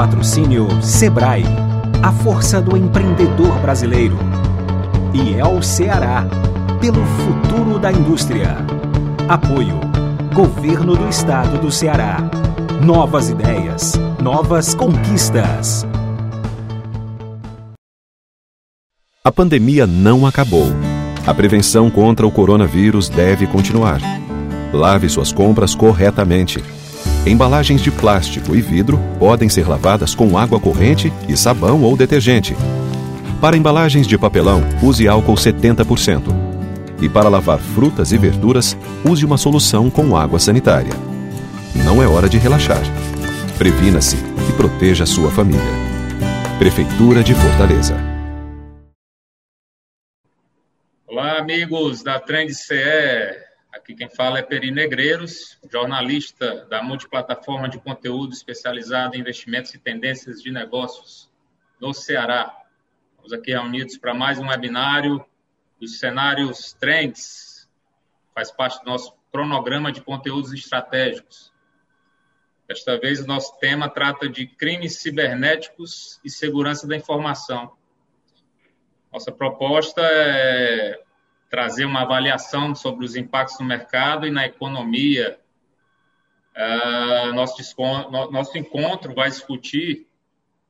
Patrocínio Sebrae, a força do empreendedor brasileiro. E é o Ceará, pelo futuro da indústria. Apoio Governo do Estado do Ceará. Novas ideias, novas conquistas. A pandemia não acabou. A prevenção contra o coronavírus deve continuar. Lave suas compras corretamente. Embalagens de plástico e vidro podem ser lavadas com água corrente e sabão ou detergente. Para embalagens de papelão, use álcool 70%. E para lavar frutas e verduras, use uma solução com água sanitária. Não é hora de relaxar. Previna-se e proteja sua família. Prefeitura de Fortaleza. Olá, amigos da Trend CE. Aqui quem fala é Peri Negreiros, jornalista da multiplataforma de conteúdo especializado em investimentos e tendências de negócios no Ceará. Estamos aqui reunidos para mais um webinário dos cenários Trends, faz parte do nosso cronograma de conteúdos estratégicos. Desta vez, o nosso tema trata de crimes cibernéticos e segurança da informação. Nossa proposta é trazer uma avaliação sobre os impactos no mercado e na economia. Uh, nosso, nosso encontro vai discutir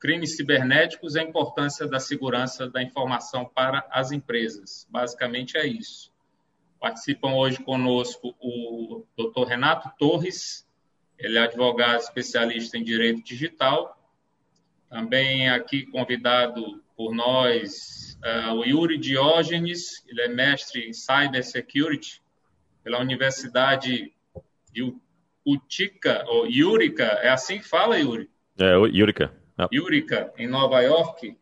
crimes cibernéticos e a importância da segurança da informação para as empresas. Basicamente é isso. Participam hoje conosco o Dr. Renato Torres, ele é advogado especialista em direito digital. Também aqui convidado por nós Uh, o Yuri Diógenes, ele é mestre em Cyber Security pela Universidade de Utica, ou Yurica, é assim que fala, Yuri? É, Yurica. Ah. Yurica, em Nova York.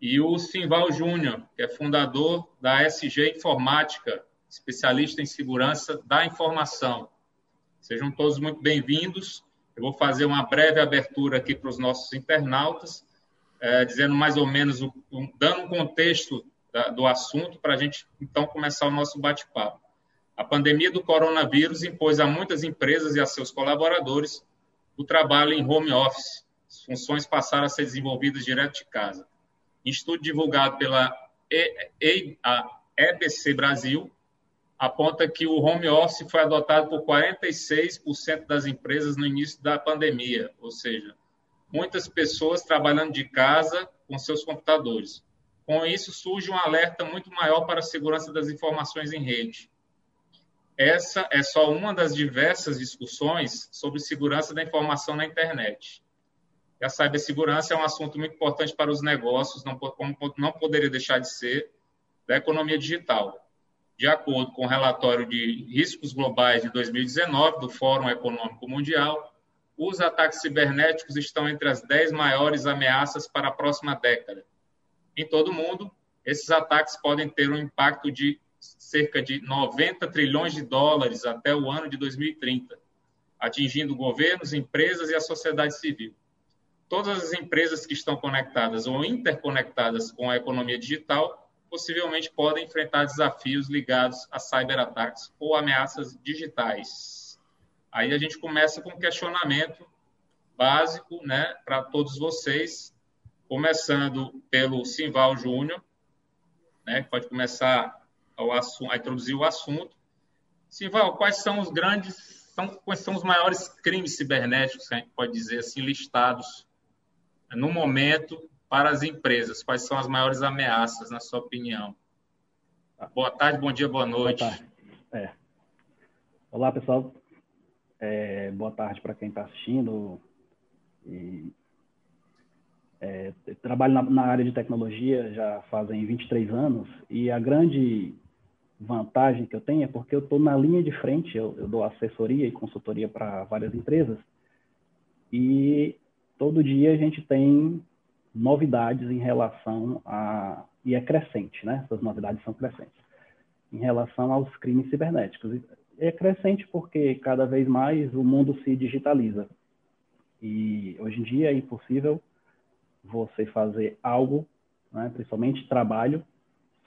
E o Simval Júnior, que é fundador da SG Informática, especialista em segurança da informação. Sejam todos muito bem-vindos. Eu vou fazer uma breve abertura aqui para os nossos internautas é, dizendo mais ou menos, um, dando um contexto da, do assunto para a gente então começar o nosso bate-papo. A pandemia do coronavírus impôs a muitas empresas e a seus colaboradores o trabalho em home office. As funções passaram a ser desenvolvidas direto de casa. Estudo divulgado pela e, e, a EBC Brasil aponta que o home office foi adotado por 46% das empresas no início da pandemia, ou seja, muitas pessoas trabalhando de casa com seus computadores. Com isso, surge um alerta muito maior para a segurança das informações em rede. Essa é só uma das diversas discussões sobre segurança da informação na internet. A cibersegurança é um assunto muito importante para os negócios, não, não poderia deixar de ser, da economia digital. De acordo com o relatório de riscos globais de 2019 do Fórum Econômico Mundial, os ataques cibernéticos estão entre as 10 maiores ameaças para a próxima década. Em todo o mundo, esses ataques podem ter um impacto de cerca de 90 trilhões de dólares até o ano de 2030, atingindo governos, empresas e a sociedade civil. Todas as empresas que estão conectadas ou interconectadas com a economia digital possivelmente podem enfrentar desafios ligados a cyberataques ou ameaças digitais. Aí a gente começa com um questionamento básico né, para todos vocês, começando pelo Simval Júnior, né, que pode começar a introduzir o assunto. Simval, quais são os grandes, são, quais são os maiores crimes cibernéticos, que a gente pode dizer assim, listados no momento para as empresas? Quais são as maiores ameaças, na sua opinião? Boa tarde, bom dia, boa noite. Boa tarde. É. Olá, pessoal. É, boa tarde para quem está assistindo. E, é, trabalho na, na, área de tecnologia já fazem 23 anos e a grande vantagem que eu tenho é porque eu estou na linha de frente, eu, eu dou assessoria e consultoria para várias empresas e todo dia a gente tem novidades em relação a e é crescente, né? Essas novidades são crescentes em relação aos crimes cibernéticos é crescente porque cada vez mais o mundo se digitaliza. E hoje em dia é impossível você fazer algo, né, principalmente trabalho,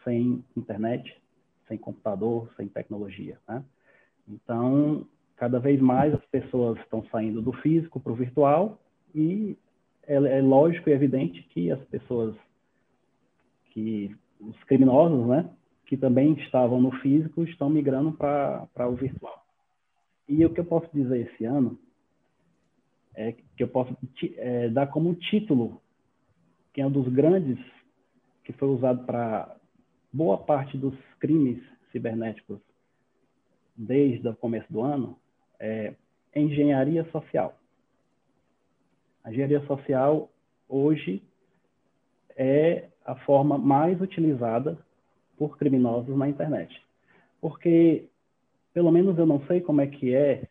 sem internet, sem computador, sem tecnologia. Né? Então, cada vez mais as pessoas estão saindo do físico para o virtual e é, é lógico e evidente que as pessoas, que os criminosos, né, que também estavam no físico, estão migrando para o virtual. E o que eu posso dizer esse ano é que eu posso é, dar como título, que é um dos grandes que foi usado para boa parte dos crimes cibernéticos desde o começo do ano, é engenharia social. A engenharia social hoje é a forma mais utilizada por criminosos na internet. Porque, pelo menos eu não sei como é que é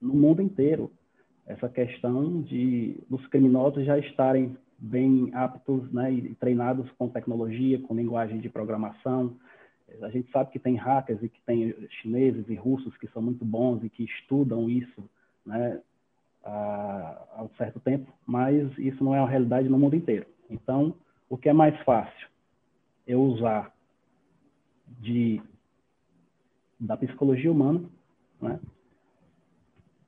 no mundo inteiro, essa questão de dos criminosos já estarem bem aptos né, e treinados com tecnologia, com linguagem de programação. A gente sabe que tem hackers e que tem chineses e russos que são muito bons e que estudam isso né, há, um certo tempo, mas isso não é uma realidade no mundo inteiro. Então, o que é mais fácil? Eu usar de, da psicologia humana, né,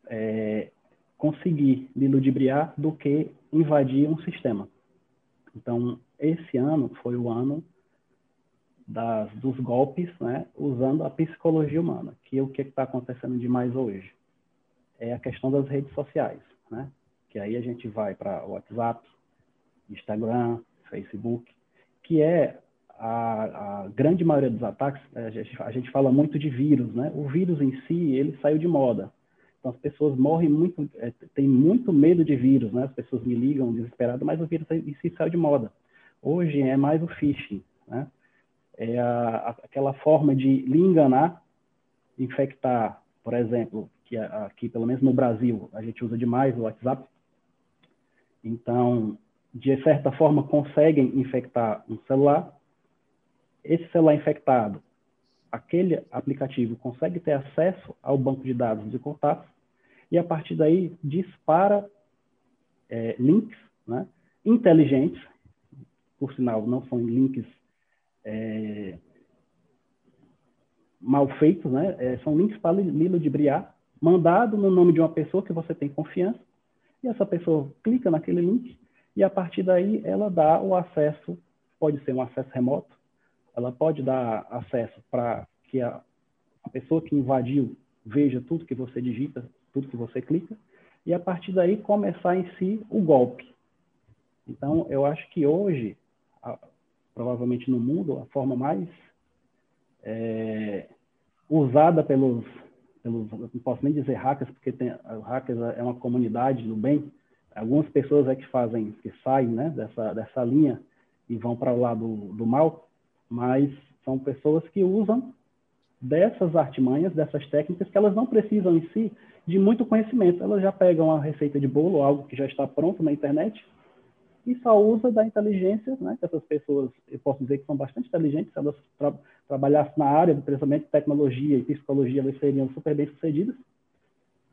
é, conseguir lhe ludibriar do que invadir um sistema. Então, esse ano foi o ano das, dos golpes, né, usando a psicologia humana, que é o que está acontecendo demais hoje é a questão das redes sociais, né? Que aí a gente vai para WhatsApp, Instagram, Facebook, que é a, a, grande maioria dos ataques, a gente, a gente, fala muito de vírus, né? O vírus em si, ele saiu de moda. Então as pessoas morrem muito, é, tem muito medo de vírus, né? As pessoas me ligam desesperadas, mas o vírus em si saiu de moda. Hoje é mais o phishing, né? É a, aquela forma de lhe enganar, infectar, por exemplo, que aqui, pelo menos no Brasil, a gente usa demais o WhatsApp. Então, de certa forma, conseguem infectar um celular. Esse celular infectado, aquele aplicativo consegue ter acesso ao banco de dados de contatos e, a partir daí, dispara é, links né, inteligentes, por sinal, não são links é, mal feitos, né? É, são links para ludibriar mandado no nome de uma pessoa que você tem confiança, e essa pessoa clica naquele link, e a partir daí ela dá o acesso, pode ser um acesso remoto, ela pode dar acesso para que a, a pessoa que invadiu veja tudo que você digita, tudo que você clica, e a partir daí começar em si o golpe. Então, eu acho que hoje, a, provavelmente no mundo, a forma mais é, usada pelos pelos, não posso nem dizer hackers, porque tem, hackers é uma comunidade do bem. Algumas pessoas é que fazem, que saem né, dessa, dessa linha e vão para o lado do, do mal, mas são pessoas que usam dessas artimanhas, dessas técnicas, que elas não precisam em si de muito conhecimento. Elas já pegam a receita de bolo, algo que já está pronto na internet, e só usa da inteligência, né, que essas pessoas, eu posso dizer que são bastante inteligentes, se elas tra trabalhassem na área, principalmente tecnologia e psicologia, elas seriam super bem sucedidas,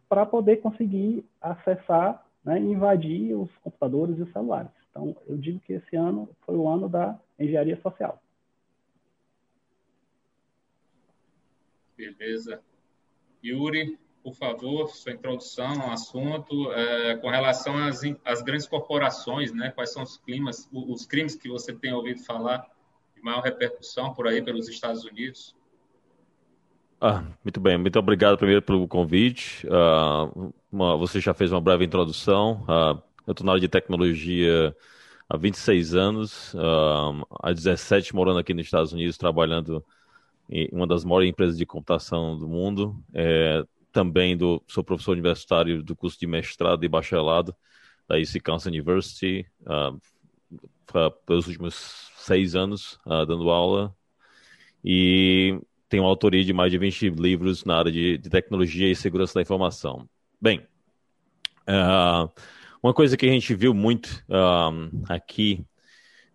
para poder conseguir acessar né, invadir os computadores e os celulares. Então, eu digo que esse ano foi o ano da engenharia social. Beleza. Yuri, por favor, sua introdução ao assunto, é, com relação às, às, grandes corporações, né? Quais são os climas, os crimes que você tem ouvido falar de maior repercussão por aí pelos Estados Unidos? Ah, muito bem, muito obrigado primeiro pelo convite. Uh, uma, você já fez uma breve introdução. Uh, eu estou na área de tecnologia há 26 anos, uh, há 17 morando aqui nos Estados Unidos, trabalhando uma das maiores empresas de computação do mundo. É, também do, sou professor universitário do curso de mestrado e bacharelado da UC Kansas University, uh, pelos últimos seis anos uh, dando aula, e tenho autoria de mais de 20 livros na área de, de tecnologia e segurança da informação. Bem, uh, uma coisa que a gente viu muito aqui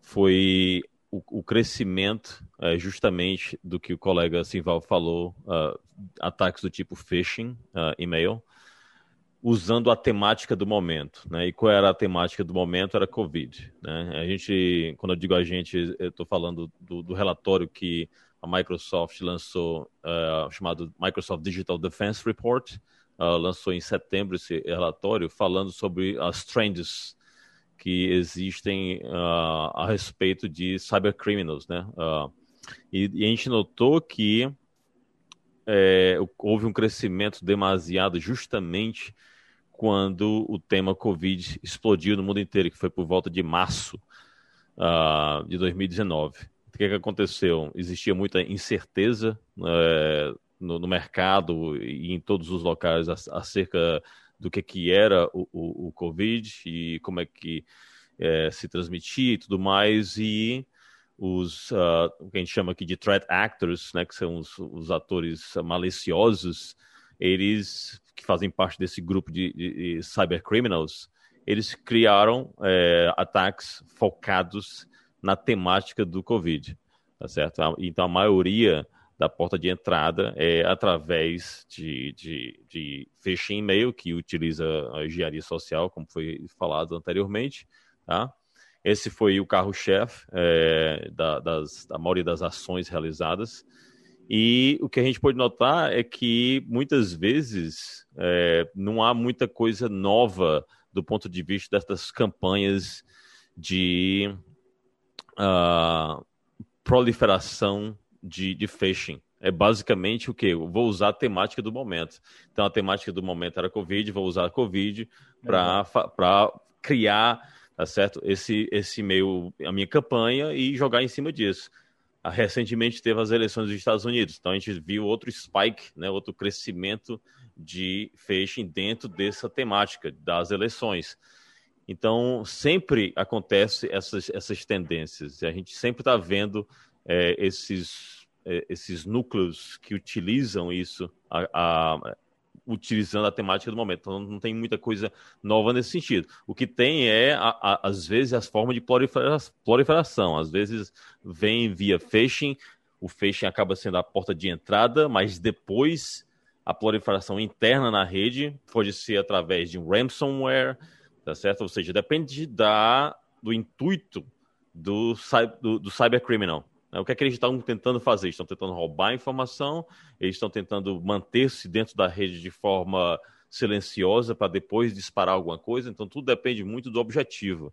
foi o, o crescimento é, justamente do que o colega Simval falou, uh, ataques do tipo phishing, uh, e-mail, usando a temática do momento. Né? E qual era a temática do momento? Era Covid. Né? A gente, quando eu digo a gente, eu estou falando do, do, relatório que a Microsoft lançou, uh, chamado Microsoft Digital Defense Report, lançou em setembro esse relatório, falando sobre as trends que existem uh, a respeito de cybercriminals, né? Uh, e, e, a gente notou que é, houve um crescimento demasiado justamente quando o tema Covid explodiu no mundo inteiro, que foi por volta de março uh, de 2019. O que, que aconteceu? Existia muita incerteza é, no, no, mercado e em todos os locais acerca do que, que era o, o, o Covid e como é que é, se transmitia e tudo mais, e os uh, o que a gente chama aqui de threat actors, né, que são os, os atores maliciosos, eles que fazem parte desse grupo de, de, de cybercriminals, eles criaram é, ataques focados na temática do Covid, tá certo? Então a maioria da porta de entrada é através de, de, de phishing e-mail, que utiliza a engenharia social, como foi falado anteriormente. Tá? Esse foi o carro-chefe é, da, da maioria das ações realizadas. E o que a gente pode notar é que muitas vezes é, não há muita coisa nova do ponto de vista dessas campanhas de uh, proliferação de, de phishing. É basicamente o que? Eu vou usar a temática do momento. Então, a temática do momento era Covid, vou usar a Covid para criar, tá certo? Esse, esse meio, a minha campanha e jogar em cima disso. Ah, recentemente teve as eleições dos Estados Unidos, então a gente viu outro spike, né, outro crescimento de phishing dentro dessa temática das eleições. Então, sempre acontece essas, essas tendências. A gente sempre está vendo é, esses é, esses núcleos que utilizam isso, a, a, utilizando a temática do momento. Então não tem muita coisa nova nesse sentido. O que tem é, a, às vezes, as formas de proliferação. Às vezes vem via phishing, o phishing acaba sendo a porta de entrada, mas depois a proliferação interna na rede pode ser através de um ransomware, tá certo? Ou seja, depende da, do intuito do, do, do cybercriminal. Né? O que é que eles estão tentando fazer? Estão tentando roubar informação, eles estão tentando manter-se dentro da rede de forma silenciosa para depois disparar alguma coisa. Então, tudo depende muito do objetivo.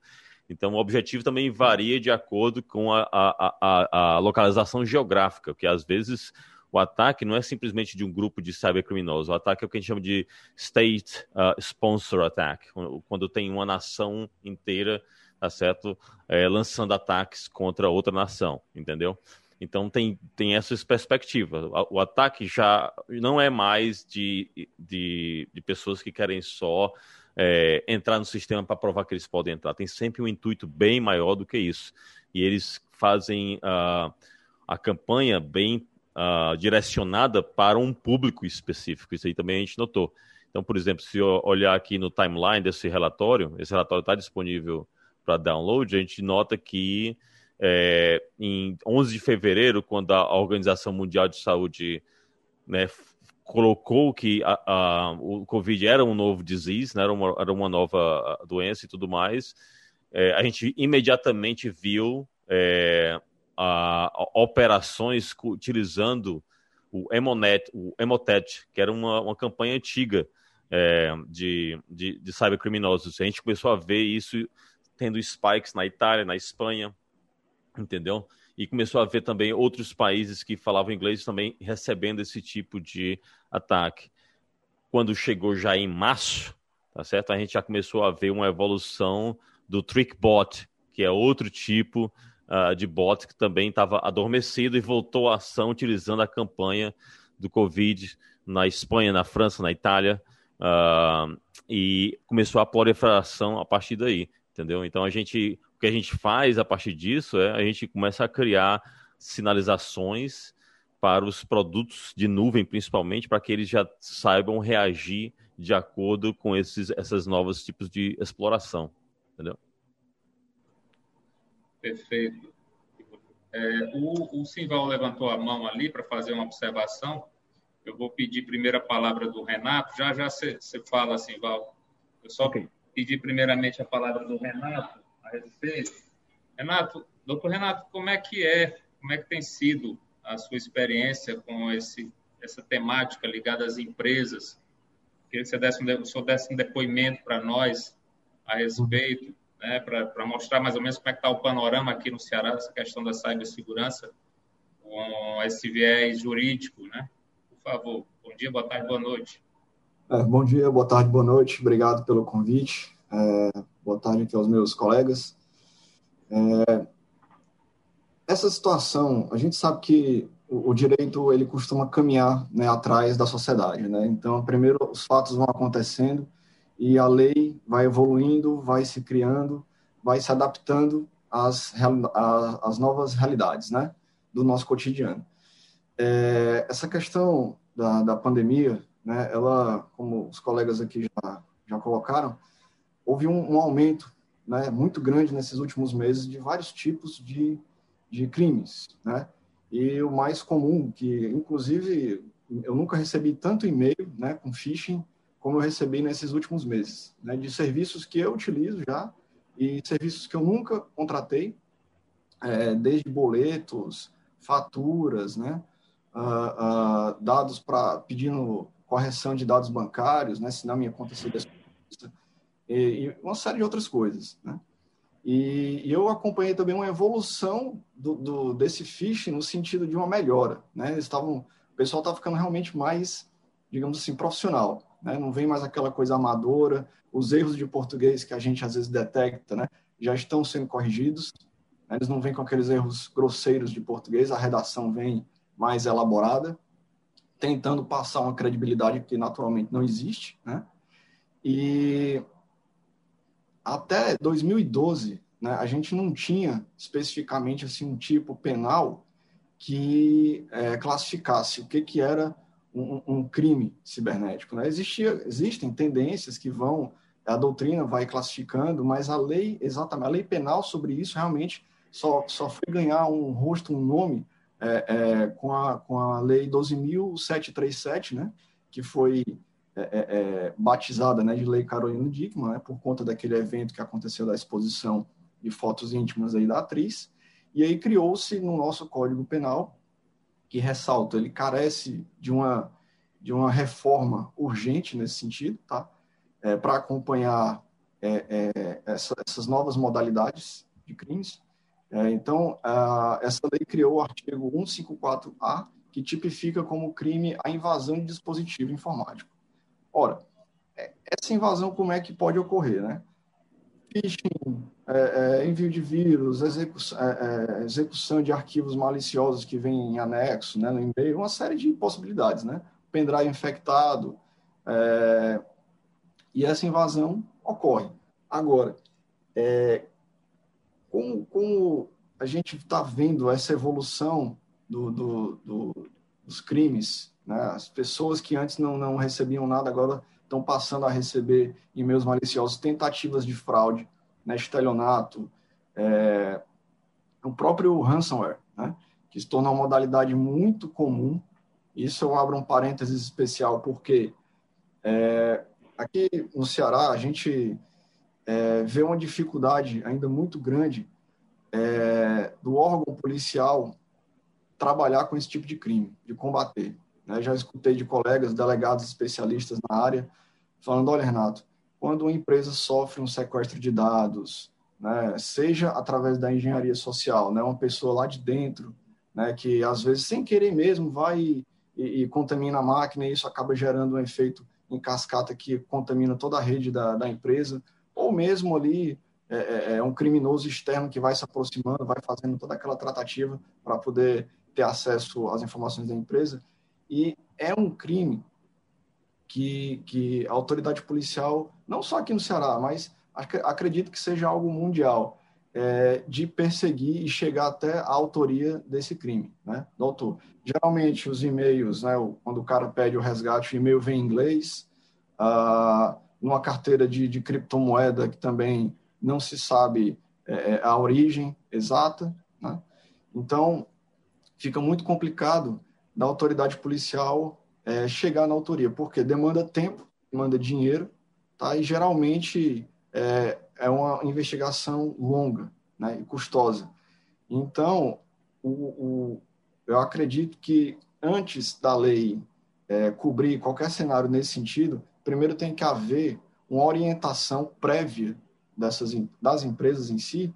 Então, o objetivo também varia de acordo com a, a, a, a localização geográfica, porque às vezes o ataque não é simplesmente de um grupo de cybercriminosos. O ataque é o que a gente chama de state uh, sponsor attack, quando tem uma nação inteira tá certo? É, lançando ataques contra outra nação, entendeu? Então tem, tem essa perspectiva. O ataque já não é mais de, de, de pessoas que querem só é, entrar no sistema para provar que eles podem entrar. Tem sempre um intuito bem maior do que isso. E eles fazem uh, a campanha bem uh, direcionada para um público específico. Isso aí também a gente notou. Então, por exemplo, se eu olhar aqui no timeline desse relatório, esse relatório está disponível para download, a gente nota que é, em 11 de fevereiro, quando a Organização Mundial de Saúde né, colocou que a, a, o Covid era um novo disease, né, era, uma, era uma nova doença e tudo mais, é, a gente imediatamente viu é, a, operações utilizando o Emonet, o Emotet, que era uma, uma campanha antiga é, de, de, de cybercriminosos. A gente começou a ver isso tendo spikes na Itália, na Espanha, entendeu? E começou a ver também outros países que falavam inglês também recebendo esse tipo de ataque. Quando chegou já em março, tá certo? A gente já começou a ver uma evolução do TrickBot, que é outro tipo uh, de bot que também estava adormecido e voltou à ação utilizando a campanha do Covid na Espanha, na França, na Itália, uh, e começou a proliferação a partir daí entendeu? Então a gente, o que a gente faz a partir disso é a gente começa a criar sinalizações para os produtos de nuvem, principalmente, para que eles já saibam reagir de acordo com esses essas novos tipos de exploração, entendeu? Perfeito. É, o, o Simval levantou a mão ali para fazer uma observação. Eu vou pedir primeiro a palavra do Renato. Já já você fala, Simval. Eu só okay pedir primeiramente a palavra do Renato a respeito. Renato, doutor Renato, como é que é, como é que tem sido a sua experiência com esse, essa temática ligada às empresas? Queria que você desse um, desse um depoimento para nós a respeito né, para mostrar mais ou menos como é que está o panorama aqui no Ceará, essa questão da cibersegurança, com esse viés jurídico, né? Por favor, bom dia, boa tarde, boa noite. É, bom dia, boa tarde, boa noite, obrigado pelo convite, é, boa tarde aqui aos meus colegas. É, essa situação, a gente sabe que o, direito ele costuma caminhar né, atrás da sociedade, né? Então, primeiro os fatos vão acontecendo e a lei vai evoluindo, vai se criando, vai se adaptando às, às novas realidades, né, do nosso cotidiano. É, essa questão da, da pandemia, né, ela, como os colegas aqui já, já colocaram, houve um, um aumento né, muito grande nesses últimos meses de vários tipos de, de crimes, né? E o mais comum, que inclusive eu nunca recebi tanto e-mail, né, com phishing como eu recebi nesses últimos meses, né, de serviços que eu utilizo já e serviços que eu nunca contratei, é, desde boletos, faturas, né, uh, uh, dados para pedindo correção de dados bancários, né, se na minha conta seria e, e uma série de outras coisas, né. E, e eu acompanhei também uma evolução do, do, desse phishing no sentido de uma melhora, né? Eles estavam, o pessoal está ficando realmente mais, digamos assim, profissional né? não vem mais aquela coisa amadora, os erros de português que a gente às vezes detecta, né? já estão sendo corrigidos, né? eles não vêm com aqueles erros grosseiros de português, a redação vem mais elaborada, tentando passar uma credibilidade que naturalmente não existe, né? E até 2012, né, a gente não tinha especificamente assim um tipo penal que é, classificasse o que que era um, um crime cibernético. Né? Existia, existem tendências que vão, a doutrina vai classificando, mas a lei, exatamente, a lei penal sobre isso realmente só, só foi ganhar um rosto, um nome é, é, com, a, com a lei 12.737, né? que foi é, é, é, batizada né, de Lei Carolina Dickmann, né, por conta daquele evento que aconteceu da exposição de fotos íntimas aí da atriz. E aí criou-se no nosso Código Penal que ressalto, ele carece de uma, de uma reforma urgente nesse sentido, tá? É, para acompanhar essa, essas novas modalidades de crimes. É, então, essa lei criou o artigo 154A, que tipifica como crime a invasão de dispositivo informático. Ora, é, essa invasão como é que pode ocorrer, né? phishing, é, é, envio de vírus, execução, é, é, execução de arquivos maliciosos que vêm em anexo, né, no e-mail, uma série de possibilidades, né? Pendrive infectado, e essa invasão ocorre. Agora, é, como, como, a gente está vendo essa evolução do, do, do, dos crimes, né? as pessoas que antes não, não recebiam nada agora estão passando a receber e-mails maliciosos, tentativas de fraude, né, estelionato, é, o próprio ransomware, né, que se torna uma modalidade muito comum. Isso eu abro um parênteses especial, porque é, aqui no Ceará a gente é, vê uma dificuldade ainda muito grande é, do órgão policial trabalhar com esse tipo de crime, de combater. Né? Já escutei de colegas, delegados especialistas na área, falando: olha, Renato, quando uma empresa sofre um sequestro de dados, né, seja através da engenharia social, né, uma pessoa lá de dentro, né, que às vezes sem querer mesmo vai e, e, contamina a máquina e isso acaba gerando um efeito em cascata que contamina toda a rede da, da empresa, ou mesmo ali é, é, é um criminoso externo que vai se aproximando, vai fazendo toda aquela tratativa para poder ter acesso às informações da empresa. E é um crime que, que a autoridade policial, não só aqui no Ceará, mas acredito que seja algo mundial, é, de perseguir e chegar até a autoria desse crime, né, doutor? Geralmente os e-mails, né, quando o cara pede o resgate, o e-mail vem em inglês, ah, numa carteira de, de criptomoeda que também não se sabe é, a origem exata, né? Então, fica muito complicado da autoridade policial é, chegar na autoria, porque demanda tempo, demanda dinheiro, tá? e geralmente é, é uma investigação longa né? e custosa. Então, o, o, eu acredito que antes da lei é, cobrir qualquer cenário nesse sentido, primeiro tem que haver uma orientação prévia dessas, das empresas em si,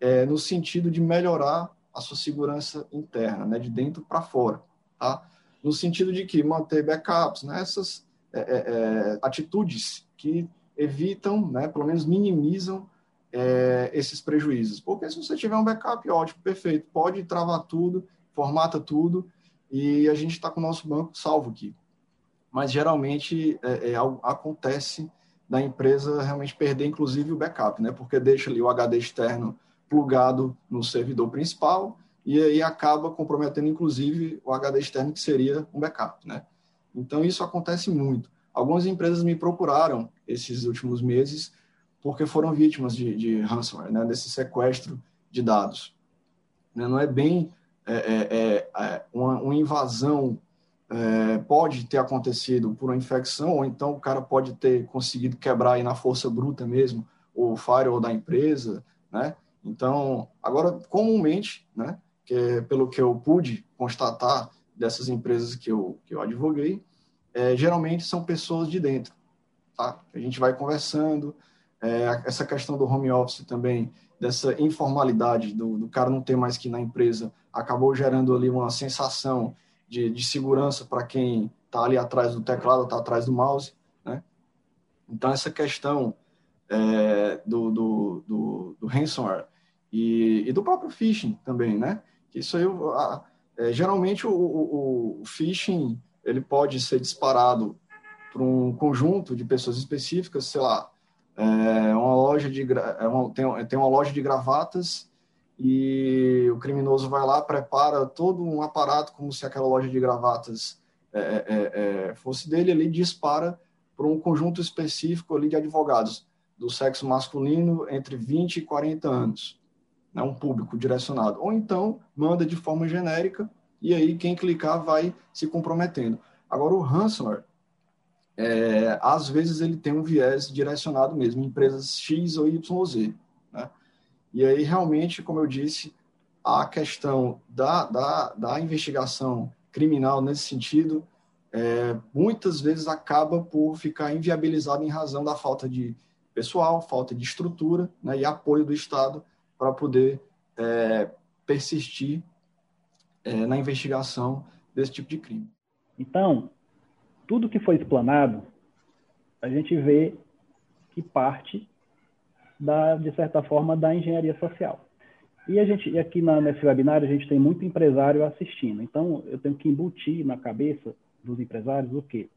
é, no sentido de melhorar a sua segurança interna, né, de dentro para fora, tá? No sentido de que manter backups, né, é, é, é, atitudes que evitam, né, pelo menos minimizam é, esses prejuízos. Porque se você tiver um backup, ótimo, perfeito, pode travar tudo, formata tudo e a gente está com o nosso banco salvo aqui. Mas geralmente é, é, acontece da empresa realmente perder, inclusive, o backup, né? Porque deixa ali o HD externo plugado no servidor principal e aí acaba comprometendo, inclusive, o HD externo que seria um backup, né? Então isso acontece muito. Algumas empresas me procuraram esses últimos meses porque foram vítimas de, de ransomware, né? Desse sequestro de dados. Né? Não é bem é, é, é, é uma, uma, invasão é, pode ter acontecido por uma infecção, ou então o cara pode ter conseguido quebrar aí na força bruta mesmo o firewall da empresa, né? Então, agora, comumente, né, que é pelo que eu pude constatar dessas empresas que eu, que eu advoguei, é, geralmente são pessoas de dentro, tá? A gente vai conversando, é, essa questão do home office também, dessa informalidade do, do cara não ter mais que ir na empresa, acabou gerando ali uma sensação de, de segurança para quem está ali atrás do teclado, está atrás do mouse, né? Então, essa questão é, do, do, do, do, ransomware e, e, do próprio phishing também, né? Isso aí, a, é, geralmente, o, o, o phishing ele pode ser disparado para um conjunto de pessoas específicas, sei lá, é uma loja de é uma, tem, tem uma loja de gravatas e o criminoso vai lá prepara todo um aparato como se aquela loja de gravatas é, é, é, fosse dele ele dispara para um conjunto específico ali de advogados do sexo masculino entre 20 e 40 anos né, um público direcionado ou então manda de forma genérica e aí quem clicar vai se comprometendo agora o ransomware é, às vezes ele tem um viés direcionado mesmo, em empresas X ou YZ. Né? E aí, realmente, como eu disse, a questão da, da, da investigação criminal nesse sentido, é, muitas vezes acaba por ficar inviabilizada em razão da falta de pessoal, falta de estrutura né, e apoio do Estado para poder é, persistir é, na investigação desse tipo de crime. Então, tudo que foi explanado, a gente vê que parte da, de certa forma, da engenharia social. E a gente, aqui na, nesse webinar, a gente tem muito empresário assistindo. Então, eu tenho que embutir na cabeça dos empresários o quê?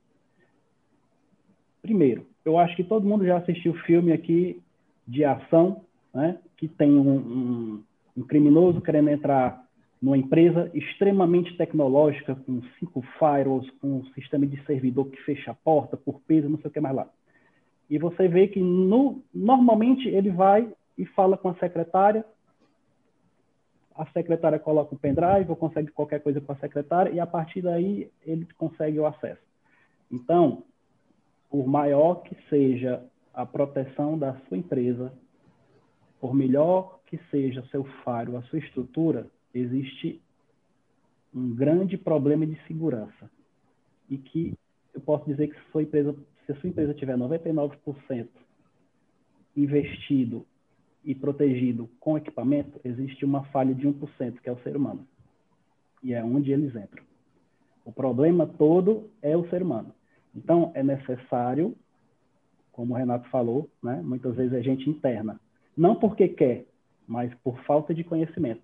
Primeiro, eu acho que todo mundo já assistiu filme aqui de ação, né? Que tem um, um, um criminoso querendo entrar numa empresa extremamente tecnológica, com cinco firewalls, com um sistema de servidor que fecha a porta por peso, não sei o que mais lá. E você vê que no, normalmente ele vai e fala com a secretária, a secretária coloca o pendrive ou consegue qualquer coisa com a secretária e a partir daí ele consegue o acesso. Então, por maior que seja a proteção da sua empresa, por melhor que seja seu firewall, a sua estrutura, existe um grande problema de segurança e que eu posso dizer que sua empresa, se a sua empresa tiver 99% investido e protegido com equipamento, existe uma falha de 1%, que é o ser humano. E é onde eles entram. O problema todo é o ser humano. Então, é necessário, como o Renato falou, né, muitas vezes é gente interna. Não porque quer, mas por falta de conhecimento.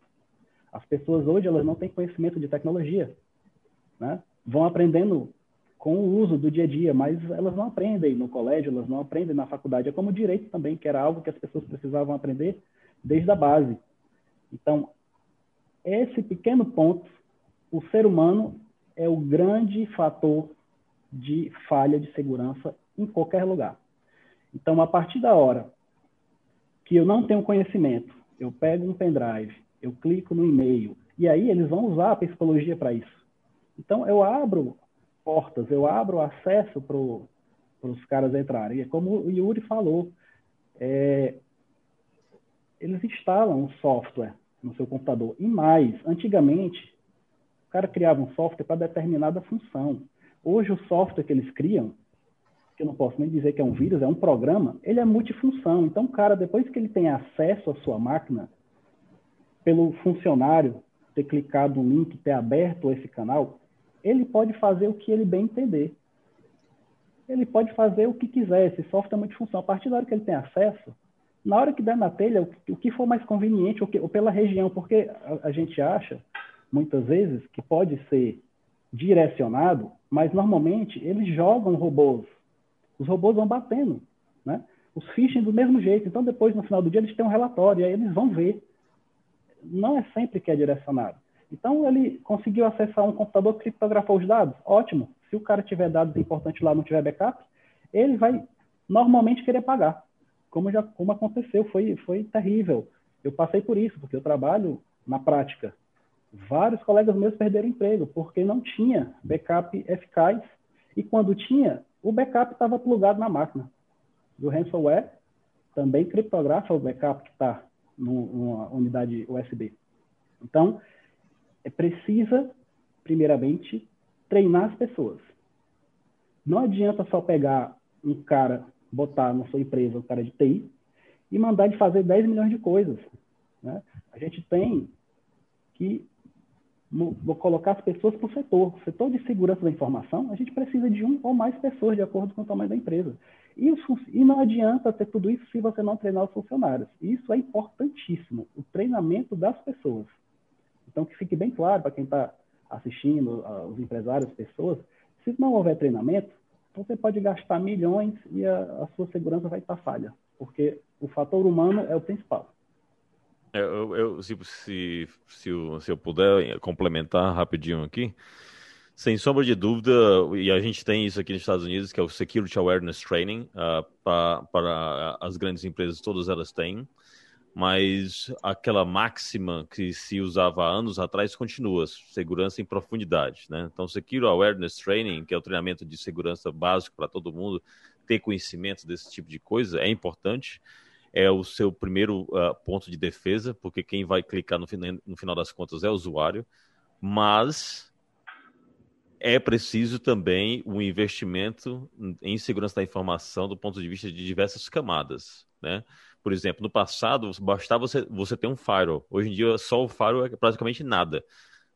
As pessoas hoje elas não têm conhecimento de tecnologia, né? Vão aprendendo com o uso do dia a dia, mas elas não aprendem no colégio, elas não aprendem na faculdade. É como direito também, que era algo que as pessoas precisavam aprender desde a base. Então, esse pequeno ponto, o ser humano é o grande fator de falha de segurança em qualquer lugar. Então, a partir da hora que eu não tenho conhecimento, eu pego um pendrive, eu clico no e-mail. E aí eles vão usar a psicologia para isso. Então eu abro portas, eu abro acesso para os caras entrarem. E como o Yuri falou, é, eles instalam um software no seu computador. E mais, antigamente, o cara criava um software para determinada função. Hoje o software que eles criam que eu não posso nem dizer que é um vírus, é um programa, ele é multifunção. Então, o cara, depois que ele tem acesso à sua máquina, pelo funcionário ter clicado no link, ter aberto esse canal, ele pode fazer o que ele bem entender. Ele pode fazer o que quiser, esse software é multifunção. A partir da hora que ele tem acesso, na hora que der na telha, o que for mais conveniente, ou, que, ou pela região, porque a, a gente acha, muitas vezes, que pode ser direcionado, mas normalmente eles jogam robôs. Os robôs vão batendo, né? Os phishing do mesmo jeito. Então, depois, no final do dia, eles têm um relatório, e aí eles vão ver. Não é sempre que é direcionado. Então, ele conseguiu acessar um computador que criptografou os dados? Ótimo. Se o cara tiver dados importantes lá, não tiver backup, ele vai normalmente querer pagar. Como já como aconteceu, foi, foi terrível. Eu passei por isso, porque eu trabalho na prática. Vários colegas meus perderam emprego porque não tinha backup eficaz e quando tinha, o backup estava plugado na máquina. O ransomware também criptografa o backup que está numa unidade USB. Então, é precisa, primeiramente, treinar as pessoas. Não adianta só pegar um cara, botar na sua empresa, um cara de TI, e mandar ele fazer 10 milhões de coisas. Né? A gente tem que vou colocar as pessoas para o setor. O setor de segurança da informação, a gente precisa de um ou mais pessoas, de acordo com o tamanho da empresa. E, e não adianta ter tudo isso se você não treinar os funcionários. Isso é importantíssimo, o treinamento das pessoas. Então, que fique bem claro para quem está assistindo, os empresários, as pessoas, se não houver treinamento, você pode gastar milhões e a, a sua segurança vai estar falha, porque o fator humano é o principal. É, eu, eu se, se, se, eu, se eu puder complementar rapidinho aqui, sem sombra de dúvida, e a gente tem isso aqui nos Estados Unidos, que é o Security Awareness Training, uh, ah, para, para as grandes empresas, todas elas têm, mas aquela máxima que se usava há anos atrás continua, segurança em profundidade. Né? Então, Security Awareness Training, que é o treinamento de segurança básico para todo mundo, ter conhecimento desse tipo de coisa é importante, é o seu primeiro uh, ponto de defesa, porque quem vai clicar no, no final das contas é o usuário, mas é preciso também um investimento em segurança da informação do ponto de vista de diversas camadas, né? Por exemplo, no passado bastava você, você ter um firewall. Hoje em dia só o firewall é praticamente nada.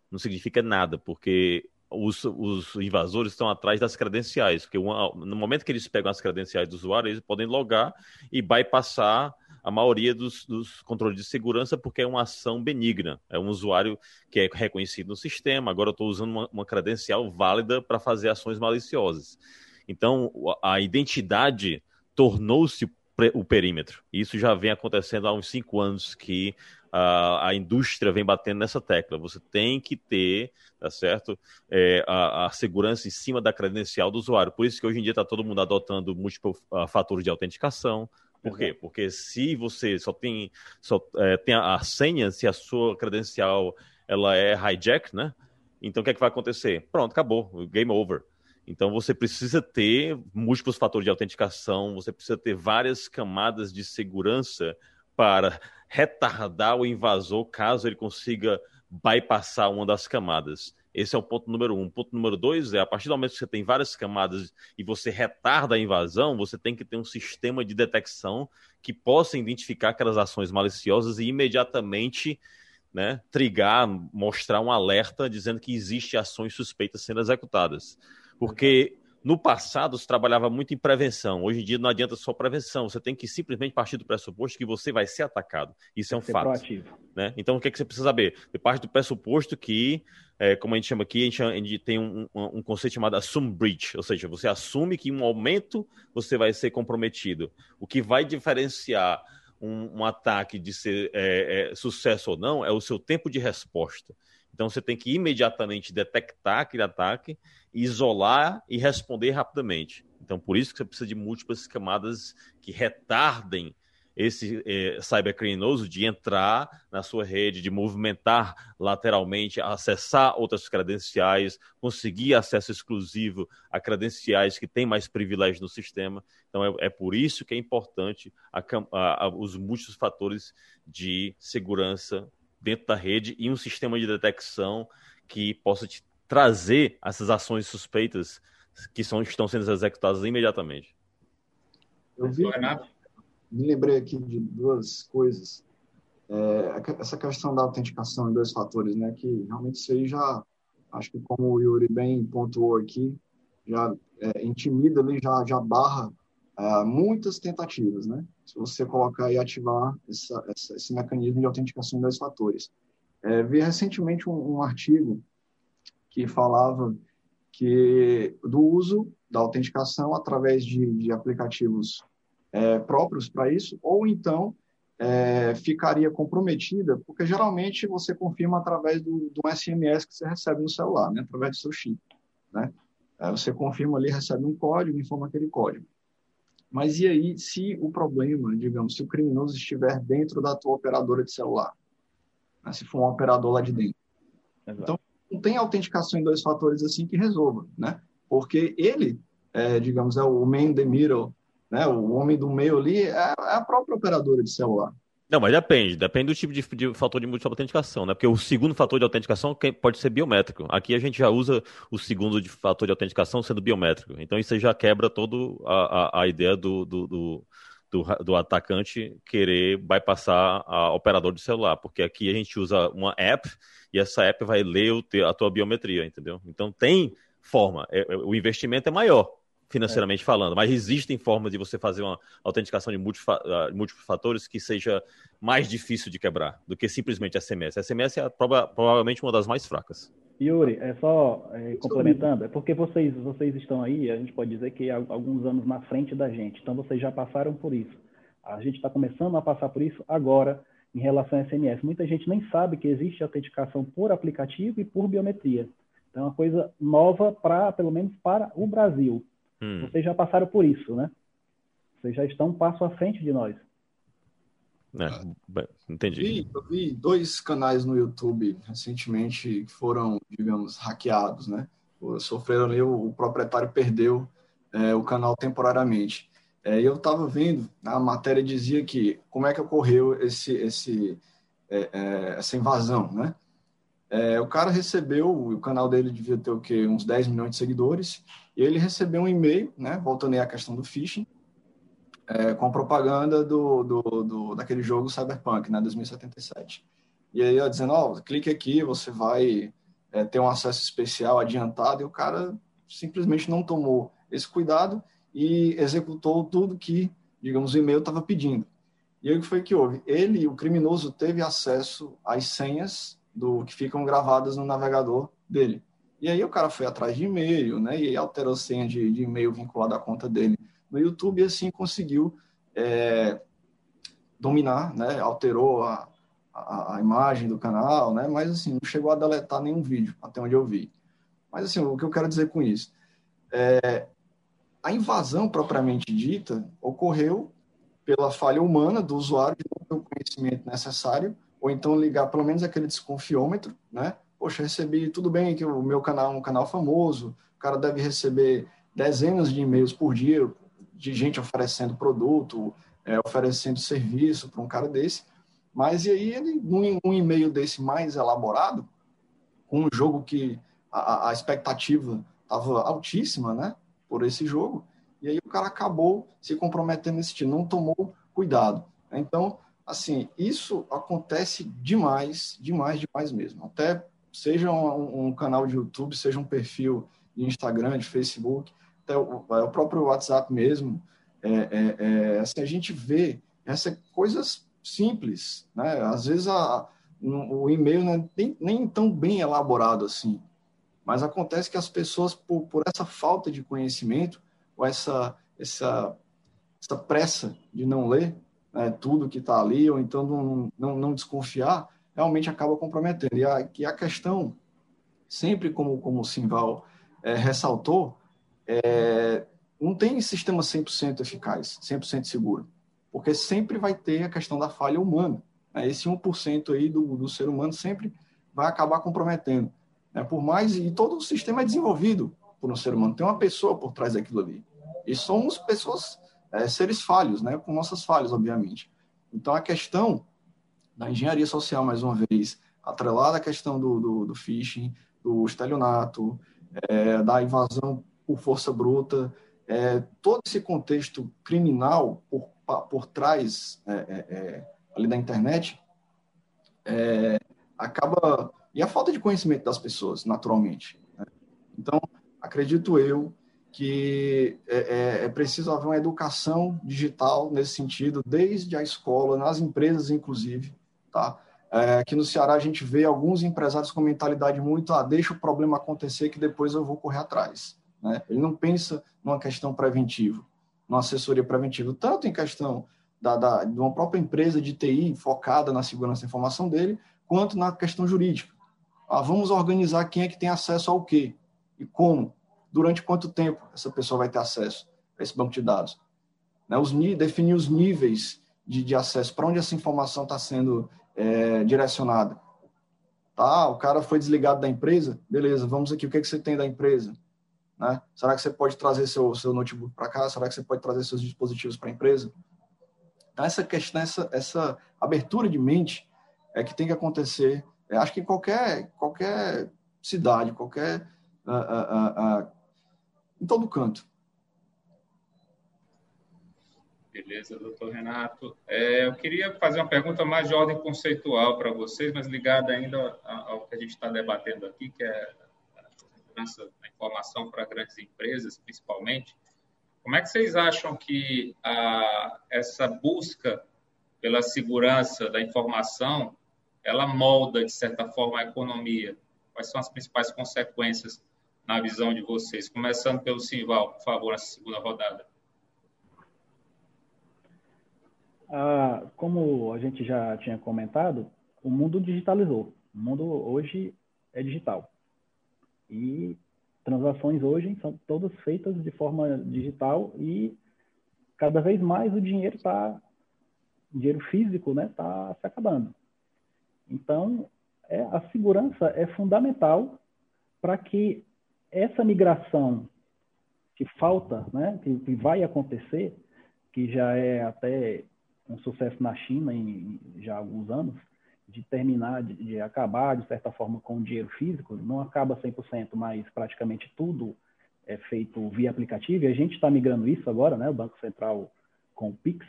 Não significa nada, porque os, os invasores estão atrás das credenciais, porque uma, no momento que eles pegam as credenciais do usuário, eles podem logar e bypassar a maioria dos, dos, controles de segurança, porque é uma ação benigna. É um usuário que é reconhecido no sistema, agora eu estou usando uma, uma credencial válida para fazer ações maliciosas. Então, a identidade tornou-se o perímetro. Isso já vem acontecendo há uns cinco anos que a, a indústria vem batendo nessa tecla. Você tem que ter, tá certo, é, a, a, segurança em cima da credencial do usuário. Por isso que hoje em dia está todo mundo adotando múltiplos uh, fatores de autenticação. Por quê? Porque se você só tem, só, é, tem a, a senha, se a sua credencial ela é hijack, né? Então o que, é que vai acontecer? Pronto, acabou, game over. Então você precisa ter múltiplos fatores de autenticação, você precisa ter várias camadas de segurança para retardar o invasor caso ele consiga bypassar uma das camadas. Esse é o ponto número um. Ponto número dois é, a partir do momento que você tem várias camadas e você retarda a invasão, você tem que ter um sistema de detecção que possa identificar aquelas ações maliciosas e imediatamente né, trigar, mostrar um alerta dizendo que existe ações suspeitas sendo executadas. Porque no passado se trabalhava muito em prevenção. Hoje em dia não adianta só prevenção. Você tem que simplesmente partir do pressuposto que você vai ser atacado. Isso é um fato. Proativo. Né? Então o que, é que você precisa saber? De parte do pressuposto que, é, como a gente chama aqui, a gente, a gente tem um, um, um, conceito chamado assume breach, ou seja, você assume que em um momento você vai ser comprometido. O que vai diferenciar um, um ataque de ser é, é, sucesso ou não é o seu tempo de resposta. Então você tem que imediatamente detectar aquele ataque, isolar e responder rapidamente. Então por isso que você precisa de múltiplas camadas que retardem esse é, cybercriminoso de entrar na sua rede, de movimentar lateralmente, acessar outras credenciais, conseguir acesso exclusivo a credenciais que têm mais privilégios no sistema. Então, é, é por isso que é importante a, a, a, os múltiplos fatores de segurança dentro da rede e um sistema de detecção que possa te trazer essas ações suspeitas que são, estão sendo executadas imediatamente. Eu vi, me lembrei aqui de duas coisas. É, essa questão da autenticação em dois fatores, né? Que realmente isso aí já, acho que como o Yuri bem pontuou aqui, já é, intimida ali, já, já barra muitas tentativas, né? Se você colocar e ativar essa, essa, esse mecanismo de autenticação em dois fatores. É, vi recentemente um, um artigo que falava que do uso da autenticação através de, de aplicativos é, próprios para isso, ou então é, ficaria comprometida, porque geralmente você confirma através do, do SMS que você recebe no celular, né, através do seu chip. Né? É, você confirma ali, recebe um código, informa aquele código. Mas e aí, se o problema, digamos, se o criminoso estiver dentro da tua operadora de celular, né, se for um operador lá de dentro. Exato. Então, não tem autenticação em dois fatores assim que resolva, né? Porque ele, é, digamos, é o man in the middle, né? O homem do meio ali é, é a própria operadora de celular. Não, mas depende, depende do tipo de, de fator de múltipla autenticação, né? Porque o segundo fator de autenticação pode ser biométrico. Aqui a gente já usa o segundo de fator de autenticação sendo biométrico. Então isso já quebra toda a, a, ideia do, do, do, do, do atacante querer bypassar a operador de celular, porque aqui a gente usa uma app e essa app vai ler o, a tua biometria, entendeu? Então tem forma, é, é, o investimento é maior, financeiramente é. falando, mas existem formas de você fazer uma autenticação de ah, múltiplos fatores que seja mais difícil de quebrar do que simplesmente SMS. SMS é prova, provavelmente uma das mais fracas. Yuri, é só é, complementando, é porque vocês, vocês estão aí, a gente pode dizer que há alguns anos na frente da gente, então vocês já passaram por isso. A gente está começando a passar por isso agora em relação a SMS. Muita gente nem sabe que existe autenticação por aplicativo e por biometria. Então é uma coisa nova para, pelo menos para o Brasil. Hum. Vocês já passaram por isso, né? Vocês já estão um passo à frente de nós. É, entendi. Vi, eu vi dois canais no YouTube recentemente que foram, digamos, hackeados, né? Sofreram ali, o, o proprietário perdeu é, o canal temporariamente. É, eu estava vendo, a matéria dizia que como é que ocorreu esse, esse, é, é essa invasão, né? É, o cara recebeu, o canal dele devia ter o quê? Uns 10 milhões de seguidores, e ele recebeu um e-mail, né, voltando aí à questão do phishing, é, com propaganda do, do, do, daquele jogo Cyberpunk, né, 2077. E aí, ó, dizendo, ó, oh, clique aqui, você vai é, ter um acesso especial adiantado, e o cara simplesmente não tomou esse cuidado e executou tudo que, digamos, o e-mail estava pedindo. E aí o que foi que houve? Ele, o criminoso, teve acesso às senhas do que ficam gravadas no navegador dele. E aí o cara foi atrás de e-mail, né? E alterou a senha de, de e-mail vinculada à conta dele no YouTube e assim conseguiu é, dominar, né? Alterou a, a, a, imagem do canal, né? Mas assim, não chegou a deletar nenhum vídeo, até onde eu vi. Mas assim, o que eu quero dizer com isso? É, a invasão propriamente dita ocorreu pela falha humana do usuário de não ter o conhecimento necessário ou então ligar pelo menos aquele desconfiômetro, né? Poxa, recebi, tudo bem que o meu canal é um canal famoso, o cara deve receber dezenas de e-mails por dia de gente oferecendo produto, é, oferecendo serviço para um cara desse, mas e aí ele, um, e-mail desse mais elaborado, com um jogo que a, a expectativa estava altíssima, né, por esse jogo, e aí o cara acabou se comprometendo nesse tipo, não tomou cuidado. Então, assim, isso acontece demais, demais, demais mesmo. Até seja um, um canal de YouTube, seja um perfil de Instagram, de Facebook, até o, é o próprio WhatsApp mesmo. É, é, é, assim, a gente vê essas coisas simples, né? Às vezes a, o e-mail não é nem, nem tão bem elaborado assim, mas acontece que as pessoas, por, por essa falta de conhecimento, ou essa, essa, essa pressa de não ler, né, tudo que está ali, ou então não, não, não, desconfiar, realmente acaba comprometendo. E a, que a questão, sempre como, como o Simval é, ressaltou, é, não tem sistema 100% eficaz, 100% seguro, porque sempre vai ter a questão da falha humana. Né? Esse 1% aí do, do ser humano sempre vai acabar comprometendo. Né? Por mais, e todo o sistema é desenvolvido por um ser humano, tem uma pessoa por trás daquilo ali. E somos pessoas é, seres falhos, né, com nossas falhas, obviamente. Então, a questão da engenharia social, mais uma vez, atrelada à questão do, do, do phishing, do estelionato, é, da invasão por força bruta, é, todo esse contexto criminal por, por trás é, é, é ali da internet acaba e a falta de conhecimento das pessoas, naturalmente. Né? Então, acredito eu que é, é, é, preciso haver uma educação digital nesse sentido, desde a escola, nas empresas, inclusive, tá? É, aqui no Ceará a gente vê alguns empresários com mentalidade muito, ah, deixa o problema acontecer que depois eu vou correr atrás. Né? Ele não pensa numa questão preventiva, numa assessoria preventiva, tanto em questão da, da, de uma própria empresa de TI focada na segurança da informação dele, quanto na questão jurídica. Ah, vamos organizar quem é que tem acesso ao quê e como durante quanto tempo essa pessoa vai ter acesso a esse banco de dados. Né, os, definir os níveis de, de acesso, para onde essa informação está sendo é, direcionada. Tá, o cara foi desligado da empresa, beleza, vamos aqui, o que, é que você tem da empresa? Né? Será que você pode trazer seu, seu notebook para cá? Será que você pode trazer seus dispositivos para a empresa? Então, essa questão, essa, essa abertura de mente é que tem que acontecer, é, acho que em qualquer, qualquer cidade, qualquer uh, uh, uh, em todo canto. Beleza, doutor Renato. É, eu queria fazer uma pergunta mais de ordem conceitual para vocês, mas ligada ainda ao que a gente está debatendo aqui, que é a informação para grandes empresas, principalmente. Como é que vocês acham que a, essa busca pela segurança da informação, ela molda, de certa forma, a economia? Quais são as principais consequências na visão de vocês? Começando pelo Simval, por favor, nessa segunda rodada. Ah, como a gente já tinha comentado, o mundo digitalizou. O mundo hoje é digital. E transações hoje são todas feitas de forma digital e cada vez mais o dinheiro está, dinheiro físico, né, está se acabando. Então, é, a segurança é fundamental para que essa migração que falta, né, que, que, vai acontecer, que já é até um sucesso na China em, já há alguns anos, de terminar, de, de, acabar, de certa forma, com o dinheiro físico, não acaba 100%, mas praticamente tudo é feito via aplicativo, e a gente está migrando isso agora, né, o Banco Central com o PIX,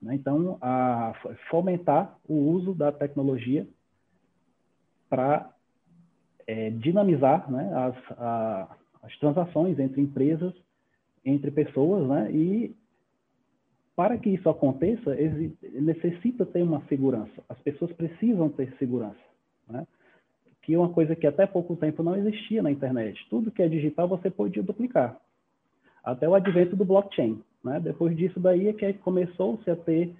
né, então, a fomentar o uso da tecnologia para é, dinamizar né, as, a, as transações entre empresas, entre pessoas, né, e para que isso aconteça, necessita ter uma segurança. As pessoas precisam ter segurança, né? que é uma coisa que até pouco tempo não existia na internet. Tudo que é digital você podia duplicar. Até o advento do blockchain. Né? Depois disso daí é que começou-se a ter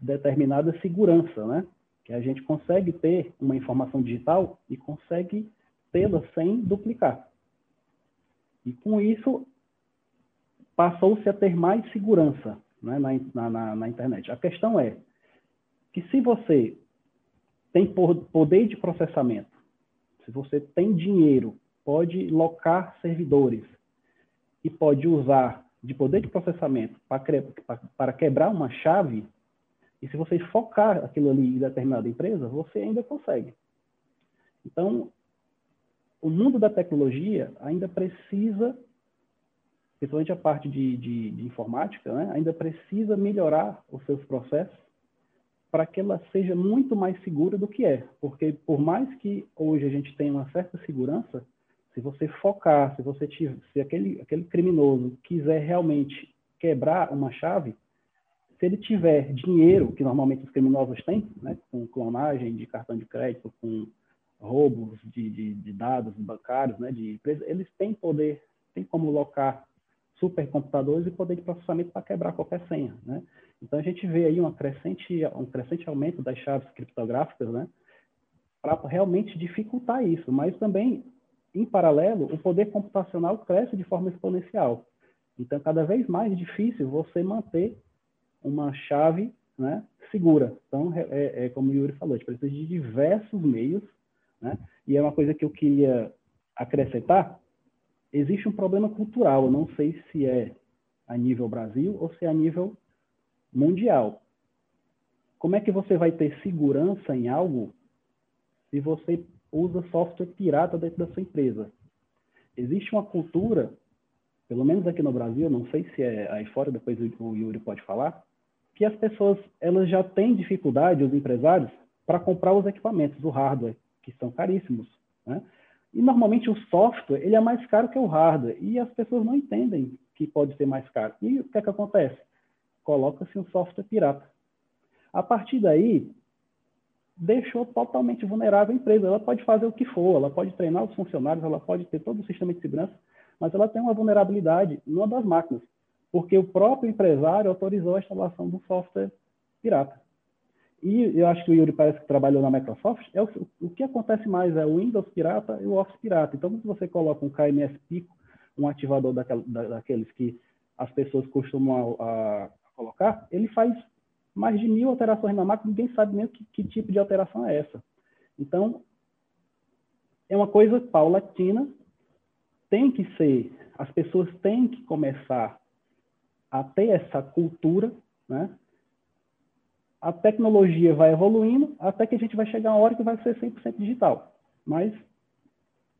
determinada segurança, né? Que a gente consegue ter uma informação digital e consegue tê-la sem duplicar. E com isso, passou-se a ter mais segurança né, na, na, na, internet. A questão é que se você tem poder de processamento, se você tem dinheiro, pode locar servidores e pode usar de poder de processamento para quebrar uma chave, e se você focar aquilo ali em determinada empresa, você ainda consegue. Então, o mundo da tecnologia ainda precisa, principalmente a parte de, de, de informática, né, ainda precisa melhorar os seus processos para que ela seja muito mais segura do que é. Porque por mais que hoje a gente tenha uma certa segurança, se você focar, se você tiver, se aquele, aquele criminoso quiser realmente quebrar uma chave, se ele tiver dinheiro, que normalmente os criminosos têm, né, com clonagem de cartão de crédito, com roubos de, de, de dados bancários, né, de empresas, eles têm poder, têm como locar supercomputadores e poder de processamento para quebrar qualquer senha, né? Então a gente vê aí uma crescente, um crescente aumento das chaves criptográficas, né? Para realmente dificultar isso, mas também em paralelo o poder computacional cresce de forma exponencial. Então cada vez mais difícil você manter uma chave né, segura. Então, é, é, é, como o Yuri falou, a gente precisa de diversos meios, né? e é uma coisa que eu queria acrescentar, existe um problema cultural, eu não sei se é a nível Brasil ou se é a nível mundial. Como é que você vai ter segurança em algo se você usa software pirata dentro da sua empresa? Existe uma cultura pelo menos aqui no Brasil, não sei se é aí fora, depois o Yuri pode falar, que as pessoas elas já têm dificuldade, os empresários, para comprar os equipamentos, o hardware, que são caríssimos. Né? E normalmente o software ele é mais caro que o hardware e as pessoas não entendem que pode ser mais caro. E o que é que acontece? Coloca-se um software pirata. A partir daí, deixou totalmente vulnerável a empresa. Ela pode fazer o que for, ela pode treinar os funcionários, ela pode ter todo o sistema de segurança, mas ela tem uma vulnerabilidade numa das máquinas, porque o próprio empresário autorizou a instalação do software pirata. E eu acho que o Yuri parece que trabalhou na Microsoft. É o, o que acontece mais é o Windows pirata e o Office pirata. Então, se você coloca um KMS Pico, um ativador daquela, daqueles que as pessoas costumam a, a colocar, ele faz mais de mil alterações na máquina, ninguém sabe nem que, que tipo de alteração é essa. Então, é uma coisa paulatina, tem que ser, as pessoas têm que começar a ter essa cultura, né? A tecnologia vai evoluindo até que a gente vai chegar uma hora que vai ser 100% digital. Mas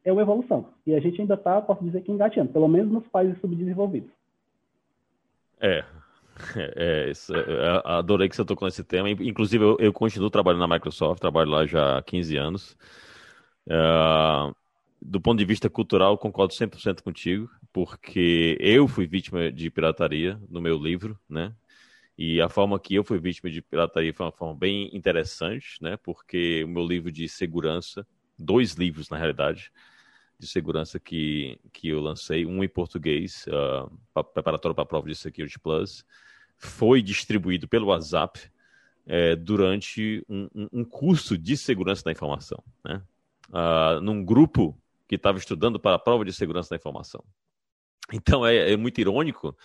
é uma evolução. E a gente ainda está, posso dizer que engateando, pelo menos nos países subdesenvolvidos. É, é, é, é, adorei que você tocou nesse tema. Inclusive, eu, eu, continuo trabalhando na Microsoft, trabalho lá já há 15 anos. Uh, do ponto de vista cultural, concordo 100% contigo, porque eu fui vítima de pirataria no meu livro, né? E a forma que eu fui vítima de pirataria foi uma forma bem interessante, né? Porque o meu livro de segurança, dois livros na realidade, de segurança que, que eu lancei, um em português, uh, preparatório para a prova de Security Plus, foi distribuído pelo WhatsApp é, durante um, um, um, curso de segurança da informação, né? Uh, num grupo que estava estudando para a prova de segurança da informação. Então é, é muito irônico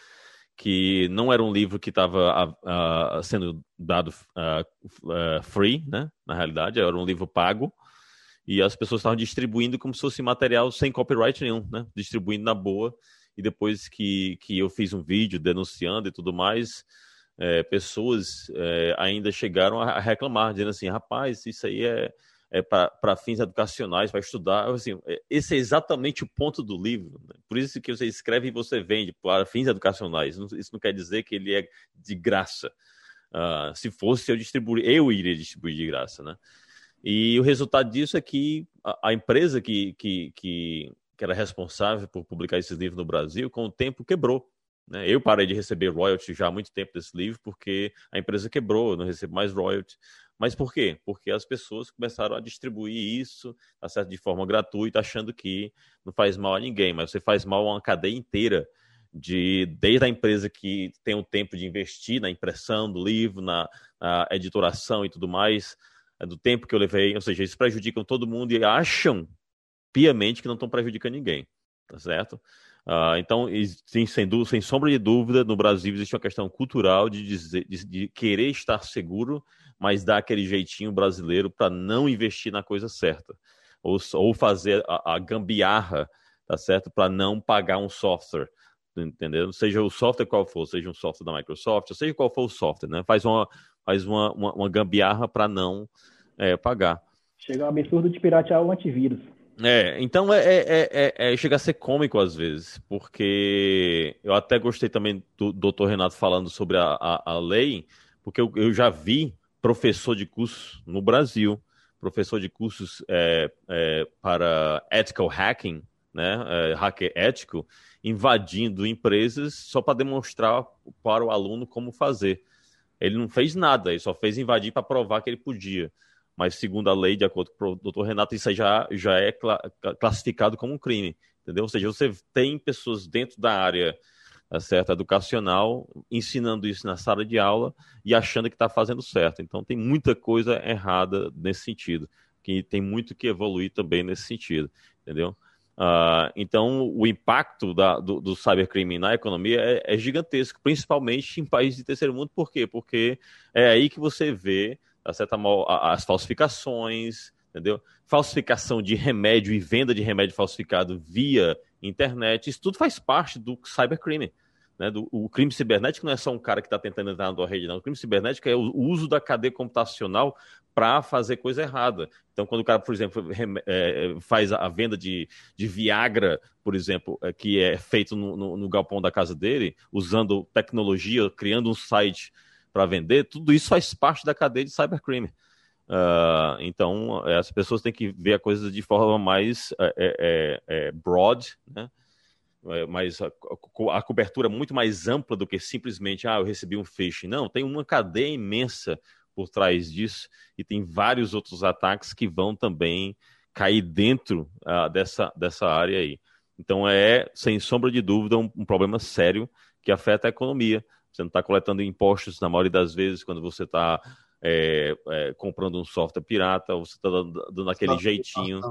que não era um livro que estava uh, sendo dado uh, free, né? Na realidade, era um livro pago e as pessoas estavam distribuindo como se fosse material sem copyright nenhum, né? Distribuindo na boa e depois que, que eu fiz um vídeo denunciando e tudo mais, é, pessoas é, ainda chegaram a reclamar, dizendo assim, rapaz, isso aí é, é para fins educacionais, para estudar. Assim, é, esse é exatamente o ponto do livro. Né? Por isso que você escreve e você vende para fins educacionais. Isso não quer dizer que ele é de graça. Uh, se fosse, eu distribuir, eu iria distribuir de graça, né? E o resultado disso é que a, a empresa que, que, que que era responsável por publicar esses livros no Brasil, com o tempo quebrou. Né? Eu parei de receber royalty já há muito tempo desse livro, porque a empresa quebrou, eu não recebo mais royalty. Mas por quê? Porque as pessoas começaram a distribuir isso tá certo? de forma gratuita, achando que não faz mal a ninguém, mas você faz mal a uma cadeia inteira de desde a empresa que tem o tempo de investir na impressão do livro, na, na editoração e tudo mais, é do tempo que eu levei, ou seja, eles prejudicam todo mundo e acham piamente que não estão prejudicando ninguém, tá certo? Uh, então, sem, sem, sombra de dúvida, no Brasil existe uma questão cultural de, dizer, de, de querer estar seguro, mas dar aquele jeitinho brasileiro para não investir na coisa certa, ou, ou fazer a, a gambiarra, tá certo, para não pagar um software, entendeu? Seja o software qual for, seja um software da Microsoft, seja qual for o software, né? Faz uma, faz uma, uma, uma gambiarra para não é, pagar. Chega um absurdo de piratear o antivírus. É, então é, é, é, é, chega a ser cômico às vezes, porque eu até gostei também do Dr. Renato falando sobre a, a, a lei, porque eu, eu, já vi professor de curso no Brasil, professor de cursos é, é, para ethical hacking, né, é, hacker ético, invadindo empresas só para demonstrar para o aluno como fazer. Ele não fez nada, ele só fez invadir para provar que ele podia mas segundo a lei, de acordo com o doutor Renato, isso aí já, já é classificado como um crime, entendeu? Ou seja, você tem pessoas dentro da área tá certo, educacional ensinando isso na sala de aula e achando que está fazendo certo. Então tem muita coisa errada nesse sentido, que tem muito que evoluir também nesse sentido, entendeu? Uh, então, o impacto da, do, do cybercrime na economia é, é, gigantesco, principalmente em países de terceiro mundo. Por quê? Porque é aí que você vê tá as falsificações, entendeu? Falsificação de remédio e venda de remédio falsificado via internet, isso tudo faz parte do cybercrime, Né, do, o crime cibernético não é só um cara que está tentando entrar na tua rede, não. O crime cibernético é o, o uso da cadeia computacional para fazer coisa errada. Então, quando o cara, por exemplo, é, faz a venda de, de Viagra, por exemplo, é, que é feito no, no, no galpão da casa dele, usando tecnologia, criando um site para vender, tudo isso faz parte da cadeia de cybercrime. Uh, então, é, as pessoas têm que ver a coisa de forma mais é, é, broad, né? mas a, cobertura muito mais ampla do que simplesmente, ah, eu recebi um phishing. Não, tem uma cadeia imensa por trás disso e tem vários outros ataques que vão também cair dentro uh, dessa, dessa área aí. Então é, sem sombra de dúvida, um, um problema sério que afeta a economia. Você não está coletando impostos na maioria das vezes quando você está é, é, comprando um software pirata, ou você está dando, dando aquele jeitinho.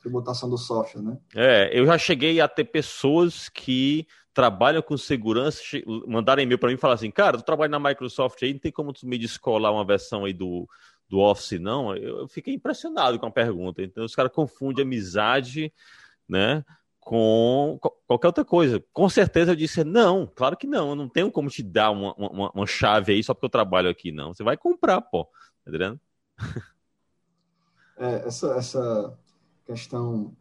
Tributação do software, né? É, eu já cheguei a ter pessoas que trabalham com segurança, mandaram e-mail para mim e falaram assim, cara, tu trabalha na Microsoft aí, não tem como tu me descolar uma versão aí do, do Office, não? Eu fiquei impressionado com a pergunta. Então, os caras confundem amizade, né? Com qualquer outra coisa. Com certeza eu disse, não, claro que não, eu não tenho como te dar uma, uma, uma chave aí só porque eu trabalho aqui, não. Você vai comprar, pô, tá entendendo? É, essa, essa questão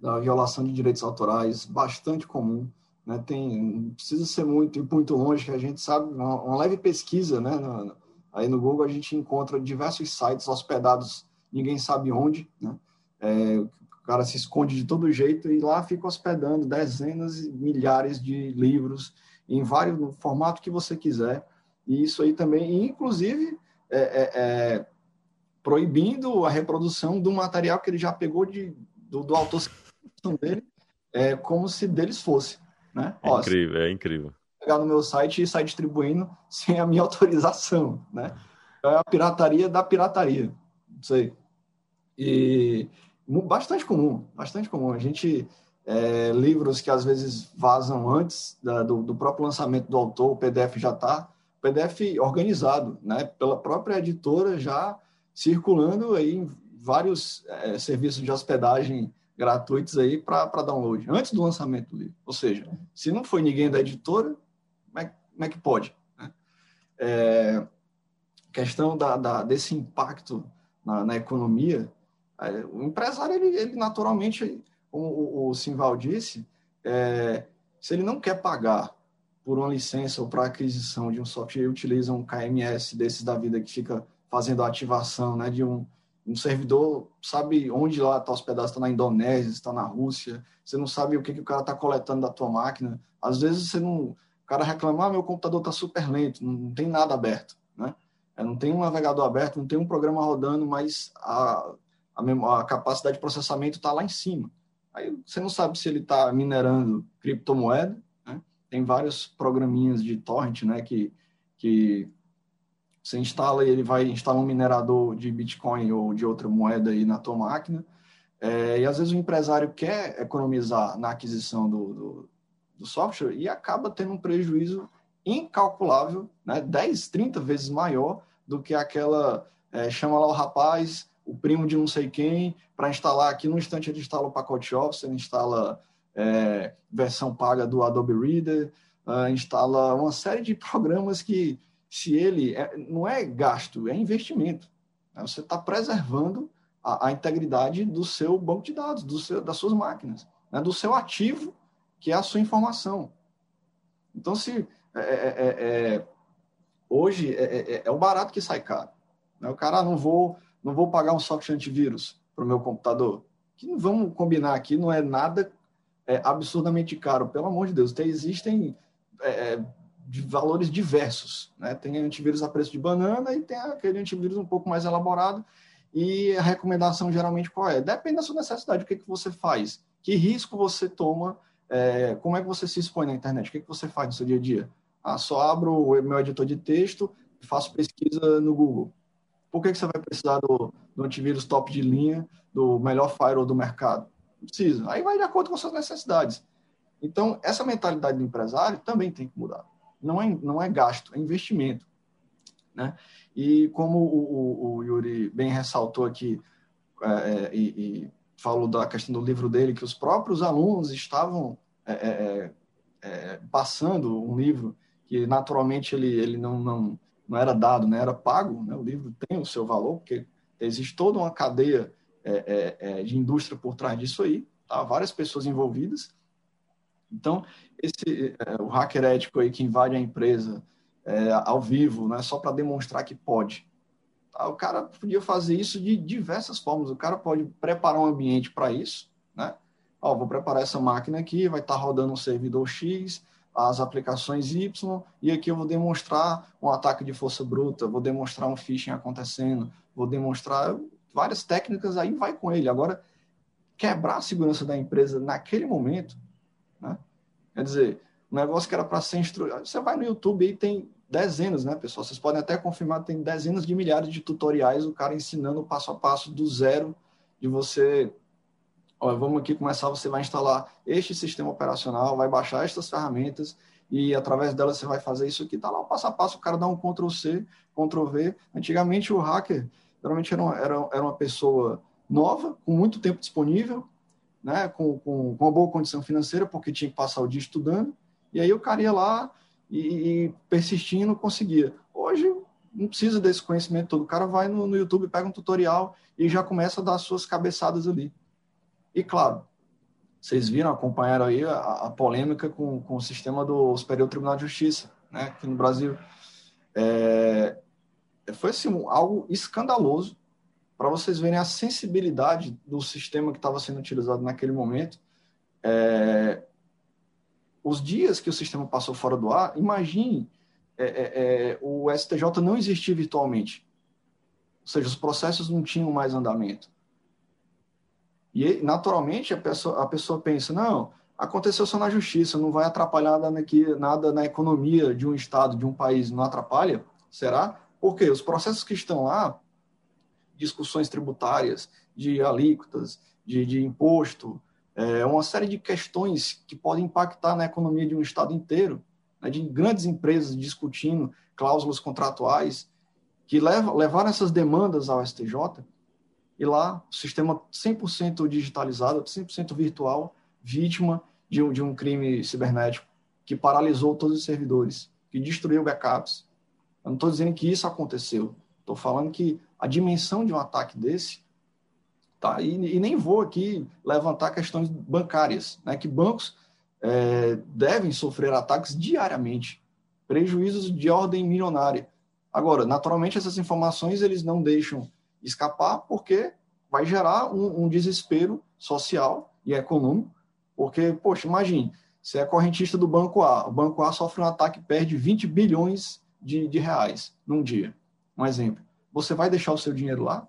da violação de direitos autorais, bastante comum, né? Tem, não precisa ser muito, muito longe, que a gente sabe, uma, uma leve pesquisa, né? Na, aí no Google a gente encontra diversos sites hospedados, ninguém sabe onde, né? É, o cara se esconde de todo jeito e lá fica hospedando dezenas e milhares de livros em vários no formato que você quiser. E isso aí também, inclusive, é, é, é, proibindo a reprodução do material que ele já pegou de, do, do autor dele, é, como se deles fosse. Né? É incrível, é incrível. Pegar no meu site e sair distribuindo sem a minha autorização. Né? É a pirataria da pirataria. Não sei. E bastante comum, bastante comum. A gente é, livros que às vezes vazam antes da, do, do, próprio lançamento do autor, o PDF já está, PDF organizado, né, pela própria editora já circulando aí em vários é, serviços de hospedagem gratuitos aí para download, antes do lançamento do livro. Ou seja, se não foi ninguém da editora, como é, como é que pode? Né? É, questão da, da, desse impacto na, na economia, o empresário, ele, ele naturalmente, como o, o Simval disse, é, se ele não quer pagar por uma licença ou para aquisição de um software, utiliza um KMS desses da vida que fica fazendo a ativação né, de um, um servidor, sabe onde lá está hospedado, está na Indonésia, está na Rússia, você não sabe o que, que o cara está coletando da tua máquina. Às vezes você não. O cara reclama, ah, meu computador está super lento, não, não, tem nada aberto. Né? É, não tem um navegador aberto, não tem um programa rodando, mas a, a, a capacidade de processamento está lá em cima. Aí você não sabe se ele está minerando criptomoeda, né? Tem vários programinhas de torrent, né? Que, que você instala e ele vai instalar um minerador de Bitcoin ou de outra moeda aí na tua máquina. É, e às vezes o empresário quer economizar na aquisição do, do, do, software e acaba tendo um prejuízo incalculável, né? 10, 30 vezes maior do que aquela. É, chama lá o rapaz, o primo de não sei quem, para instalar aqui no instante ele instala o pacote Office, ele instala é, versão paga do Adobe Reader, uh, instala uma série de programas que, se ele é, não é gasto, é investimento. Né? Você está preservando a, a, integridade do seu banco de dados, do seu, das suas máquinas, né? do seu ativo, que é a sua informação. Então, se é, é, é, é hoje é, o barato que sai caro. Né? O cara, ah, não vou não vou pagar um software antivírus para o meu computador. Que vamos combinar aqui, não é nada é, absurdamente caro, pelo amor de Deus. Tem, existem é, é, de valores diversos. Né? Tem antivírus a preço de banana e tem aquele antivírus um pouco mais elaborado. E a recomendação geralmente qual é? Depende da sua necessidade, o que, que você faz, que risco você toma, é, como é que você se expõe na internet, o que, que você faz no seu dia a dia. Ah, só abro o meu editor de texto faço pesquisa no Google. Por que, que você vai precisar do, do antivírus top de linha, do melhor firewall do mercado? Não precisa. Aí vai de acordo com as suas necessidades. Então, essa mentalidade do empresário também tem que mudar. Não é, não é gasto, é investimento. Né? E como o, o, o Yuri bem ressaltou aqui é, é, e, e, falou da questão do livro dele, que os próprios alunos estavam é, é, é é, passando um livro que naturalmente ele, ele não, não, não era dado, né? era pago, né? o livro tem o seu valor, porque existe toda uma cadeia é, é, é, de indústria por trás disso aí, tá? várias pessoas envolvidas. Então, esse, é, o hacker ético aí que invade a empresa é, ao vivo, né? só para demonstrar que pode. Tá? O cara podia fazer isso de diversas formas. O cara pode preparar um ambiente para isso, né? Ó, vou preparar essa máquina aqui, vai estar tá rodando um servidor X, as aplicações Y, e aqui eu vou demonstrar um ataque de força bruta, vou demonstrar um phishing acontecendo, vou demonstrar várias técnicas, aí vai com ele. Agora, quebrar a segurança da empresa naquele momento, né? quer dizer, um negócio que era para ser instruído. Você vai no YouTube e tem dezenas, né, pessoal? Vocês podem até confirmar, tem dezenas de milhares de tutoriais, o cara ensinando passo a passo do zero de você Olha, vamos aqui começar, você vai instalar este sistema operacional, vai baixar estas ferramentas e através delas você vai fazer isso aqui. Está lá o passo a passo, o cara dá um Ctrl C, Ctrl V. Antigamente o hacker geralmente era era, era uma pessoa nova, com muito tempo disponível, né, com, com, com, uma boa condição financeira, porque tinha que passar o dia estudando, e aí o cara ia lá e, e persistindo conseguia. Hoje não precisa desse conhecimento todo, o cara vai no, no YouTube, pega um tutorial e já começa a dar suas cabeçadas ali. E, claro, vocês viram, acompanharam aí a, a polêmica com, com o sistema do Superior Tribunal de Justiça, né, aqui no Brasil. É, foi assim, algo escandaloso para vocês verem a sensibilidade do sistema que estava sendo utilizado naquele momento. É, os dias que o sistema passou fora do ar, imagine é, é, é o STJ não existir virtualmente. Ou seja, os processos não tinham mais andamento. E, naturalmente, a pessoa, a pessoa pensa, não, aconteceu só na justiça, não vai atrapalhar nada, aqui, nada na economia de um Estado, de um país, não atrapalha? Será? Porque os processos que estão lá, discussões tributárias, de alíquotas, de, de imposto, é uma série de questões que podem impactar na economia de um Estado inteiro, né, de grandes empresas discutindo cláusulas contratuais, que levam, levaram essas demandas ao STJ, e lá sistema 100% digitalizado, 100% virtual, vítima de um, de um crime cibernético que paralisou todos os servidores, que destruiu backups. Eu não estou dizendo que isso aconteceu, estou falando que a dimensão de um ataque desse tá e, e nem vou aqui levantar questões bancárias, né, que bancos é, devem sofrer ataques diariamente, prejuízos de ordem milionária. Agora, naturalmente, essas informações eles não deixam escapar, porque vai gerar um, um desespero social e econômico. Porque, poxa, imagine, você é correntista do Banco A, o Banco A sofre um ataque e perde 20 bilhões de, de reais num dia. Um exemplo. Você vai deixar o seu dinheiro lá?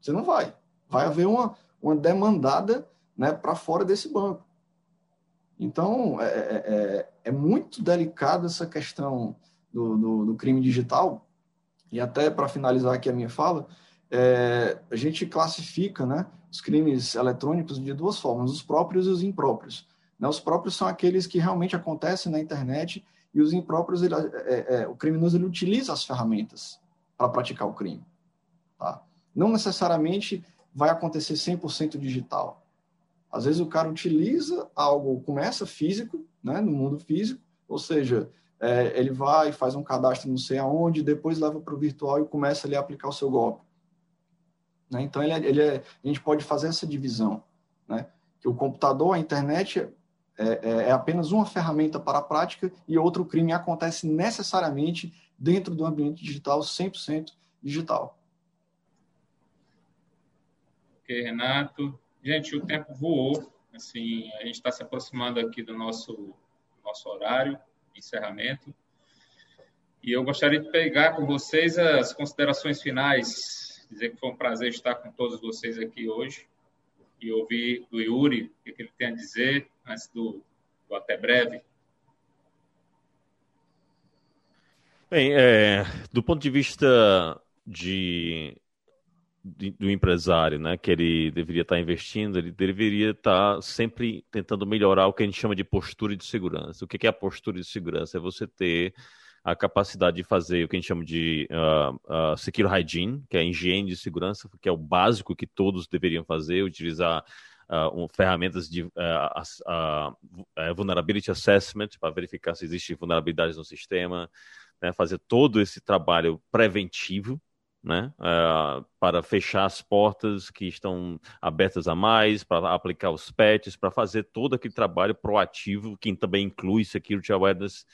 Você não vai. Vai haver uma, uma demandada né, para fora desse banco. Então, é, é, é, é muito delicada essa questão do, do, do crime digital, e até para finalizar aqui a minha fala, é, a gente classifica né, os crimes eletrônicos de duas formas, os próprios e os impróprios. Né, os próprios são aqueles que realmente acontecem na internet e os impróprios, ele, é, é, o criminoso ele utiliza as ferramentas para praticar o crime. Tá? Não necessariamente vai acontecer 100% digital. Às vezes o cara utiliza algo, começa físico, né, no mundo físico, ou seja, é, ele vai, faz um cadastro não sei aonde, depois leva para o virtual e começa ali a aplicar o seu golpe. Né? Então, ele, é, ele é, a gente pode fazer essa divisão, né? que o computador, a internet, é, é, é, apenas uma ferramenta para a prática e outro crime acontece necessariamente dentro do ambiente digital, 100% digital. Ok, Renato. Gente, o tempo voou. Assim, a gente está se aproximando aqui do nosso, nosso horário encerramento. E eu gostaria de pegar com vocês as considerações finais, dizer que foi um prazer estar com todos vocês aqui hoje e ouvir do Yuri o que ele tem a dizer antes do, do até breve. Bem, é, do ponto de vista de do empresário, né, que ele deveria estar investindo, ele deveria estar sempre tentando melhorar o que a gente chama de postura de segurança. O que é a postura de segurança? É você ter a capacidade de fazer o que a gente chama de uh, uh, secure hygiene, que é a higiene de segurança, que é o básico que todos deveriam fazer, utilizar um, ferramentas de vulnerability assessment para verificar se existem vulnerabilidades no sistema, né, fazer todo esse trabalho preventivo né, uh, para fechar as portas que estão abertas a mais, para aplicar os patches, para fazer todo aquele trabalho proativo, que também inclui Security Awareness,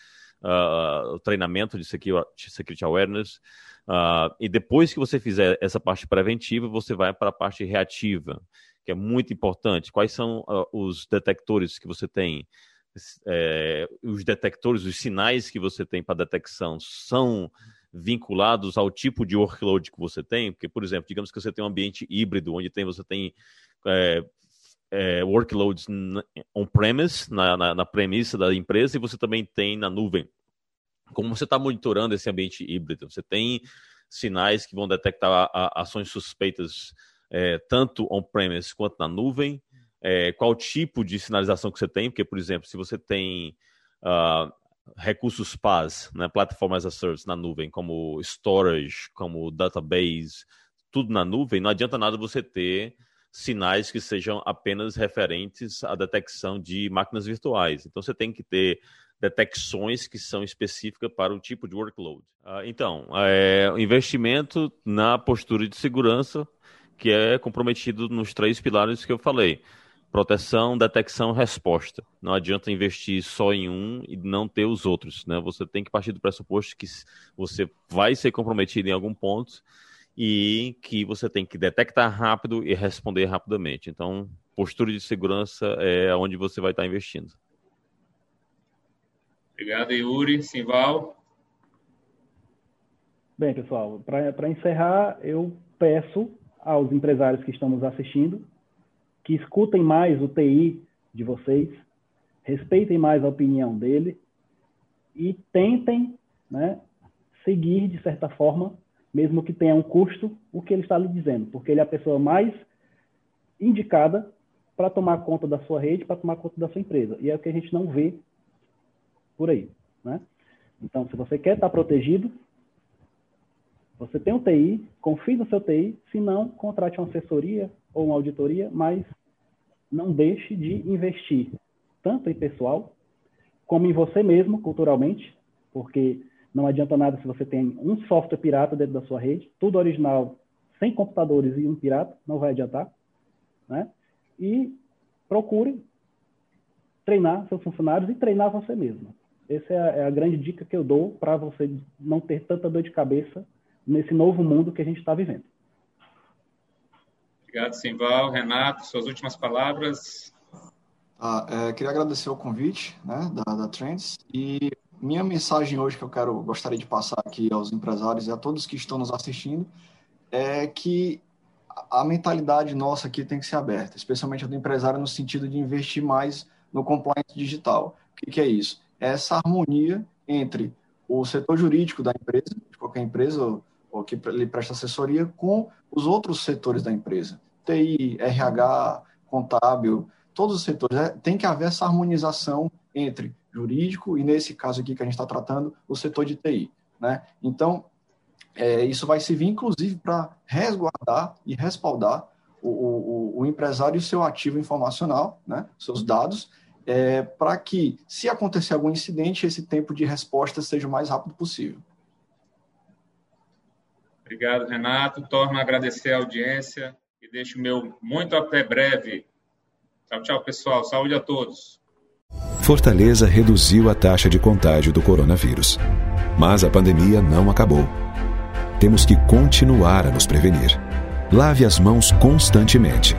uh, o treinamento de Security Awareness. Uh, e depois que você fizer essa parte preventiva, você vai para a parte reativa, que é muito importante. Quais são os detectores que você tem? É, os detectores, os sinais que você tem para detecção são vinculados ao tipo de workload que você tem, porque, por exemplo, digamos que você tem um ambiente híbrido, onde tem, você tem é, é, workloads on-premise, na, na, na premissa da empresa, e você também tem na nuvem. Como você está monitorando esse ambiente híbrido? Você tem sinais que vão detectar a, a, ações suspeitas é, tanto on-premise quanto na nuvem. É, qual tipo de sinalização que você tem? Porque, por exemplo, se você tem uh, recursos PaaS, né, Platform as a Service na nuvem, como storage, como database, tudo na nuvem, não adianta nada você ter sinais que sejam apenas referentes à detecção de máquinas virtuais. Então você tem que ter detecções que são específicas para o tipo de workload. Ah, então, é, investimento na postura de segurança que é comprometido nos três pilares que eu falei proteção, detecção, resposta. Não adianta investir só em um e não ter os outros, né? Você tem que partir do pressuposto que você vai ser comprometido em algum ponto e que você tem que detectar rápido e responder rapidamente. Então, postura de segurança é onde você vai estar investindo. Obrigado, Yuri. Simval? Bem, pessoal, para encerrar, eu peço aos empresários que estão nos assistindo que escutem mais o TI de vocês, respeitem mais a opinião dele e tentem né, seguir, de certa forma, mesmo que tenha um custo, o que ele está lhe dizendo, porque ele é a pessoa mais indicada para tomar conta da sua rede, para tomar conta da sua empresa. E é o que a gente não vê por aí. Né? Então, se você quer estar protegido, você tem um TI, confie no seu TI, se não, contrate uma assessoria ou uma auditoria, mas não deixe de investir tanto em pessoal como em você mesmo, culturalmente, porque não adianta nada se você tem um software pirata dentro da sua rede, tudo original, sem computadores e um pirata, não vai adiantar, né? E procure treinar seus funcionários e treinar você mesmo. Essa é a, é a grande dica que eu dou para você não ter tanta dor de cabeça nesse novo mundo que a gente está vivendo. Obrigado, Simval. Renato, suas últimas palavras. Ah, é, queria agradecer o convite né, da, da Trends e minha mensagem hoje que eu quero gostaria de passar aqui aos empresários e a todos que estão nos assistindo é que a mentalidade nossa aqui tem que ser aberta, especialmente a do empresário no sentido de investir mais no compliance digital. O que, que é isso? É essa harmonia entre o setor jurídico da empresa, de qualquer empresa, ou que lhe presta assessoria com os outros setores da empresa. TI, RH, contábil, todos os setores. É, tem que haver essa harmonização entre jurídico e, nesse caso aqui que a gente está tratando, o setor de TI. Né? Então, é, isso vai servir, inclusive, para resguardar e respaldar o, o, o, empresário e o seu ativo informacional, né? seus dados, é, para que, se acontecer algum incidente, esse tempo de resposta seja o mais rápido possível. Obrigado, Renato. Torno a agradecer a audiência e deixo o meu muito até breve. Tchau, tchau, pessoal. Saúde a todos. Fortaleza reduziu a taxa de contágio do coronavírus. Mas a pandemia não acabou. Temos que continuar a nos prevenir. Lave as mãos constantemente.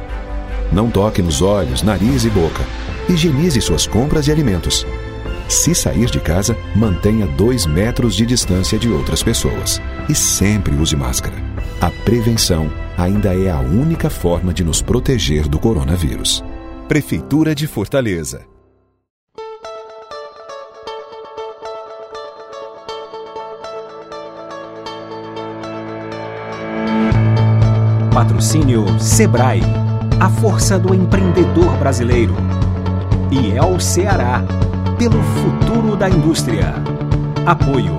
Não toque nos olhos, nariz e boca. Higienize suas compras e alimentos. Se sair de casa, mantenha dois metros de distância de outras pessoas. E sempre use máscara. A prevenção ainda é a única forma de nos proteger do coronavírus. Prefeitura de Fortaleza. Patrocínio Sebrae, a força do empreendedor brasileiro. E é o Ceará pelo futuro da indústria. Apoio: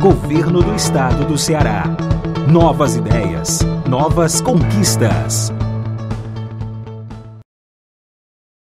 Governo do Estado do Ceará. Novas ideias, novas conquistas.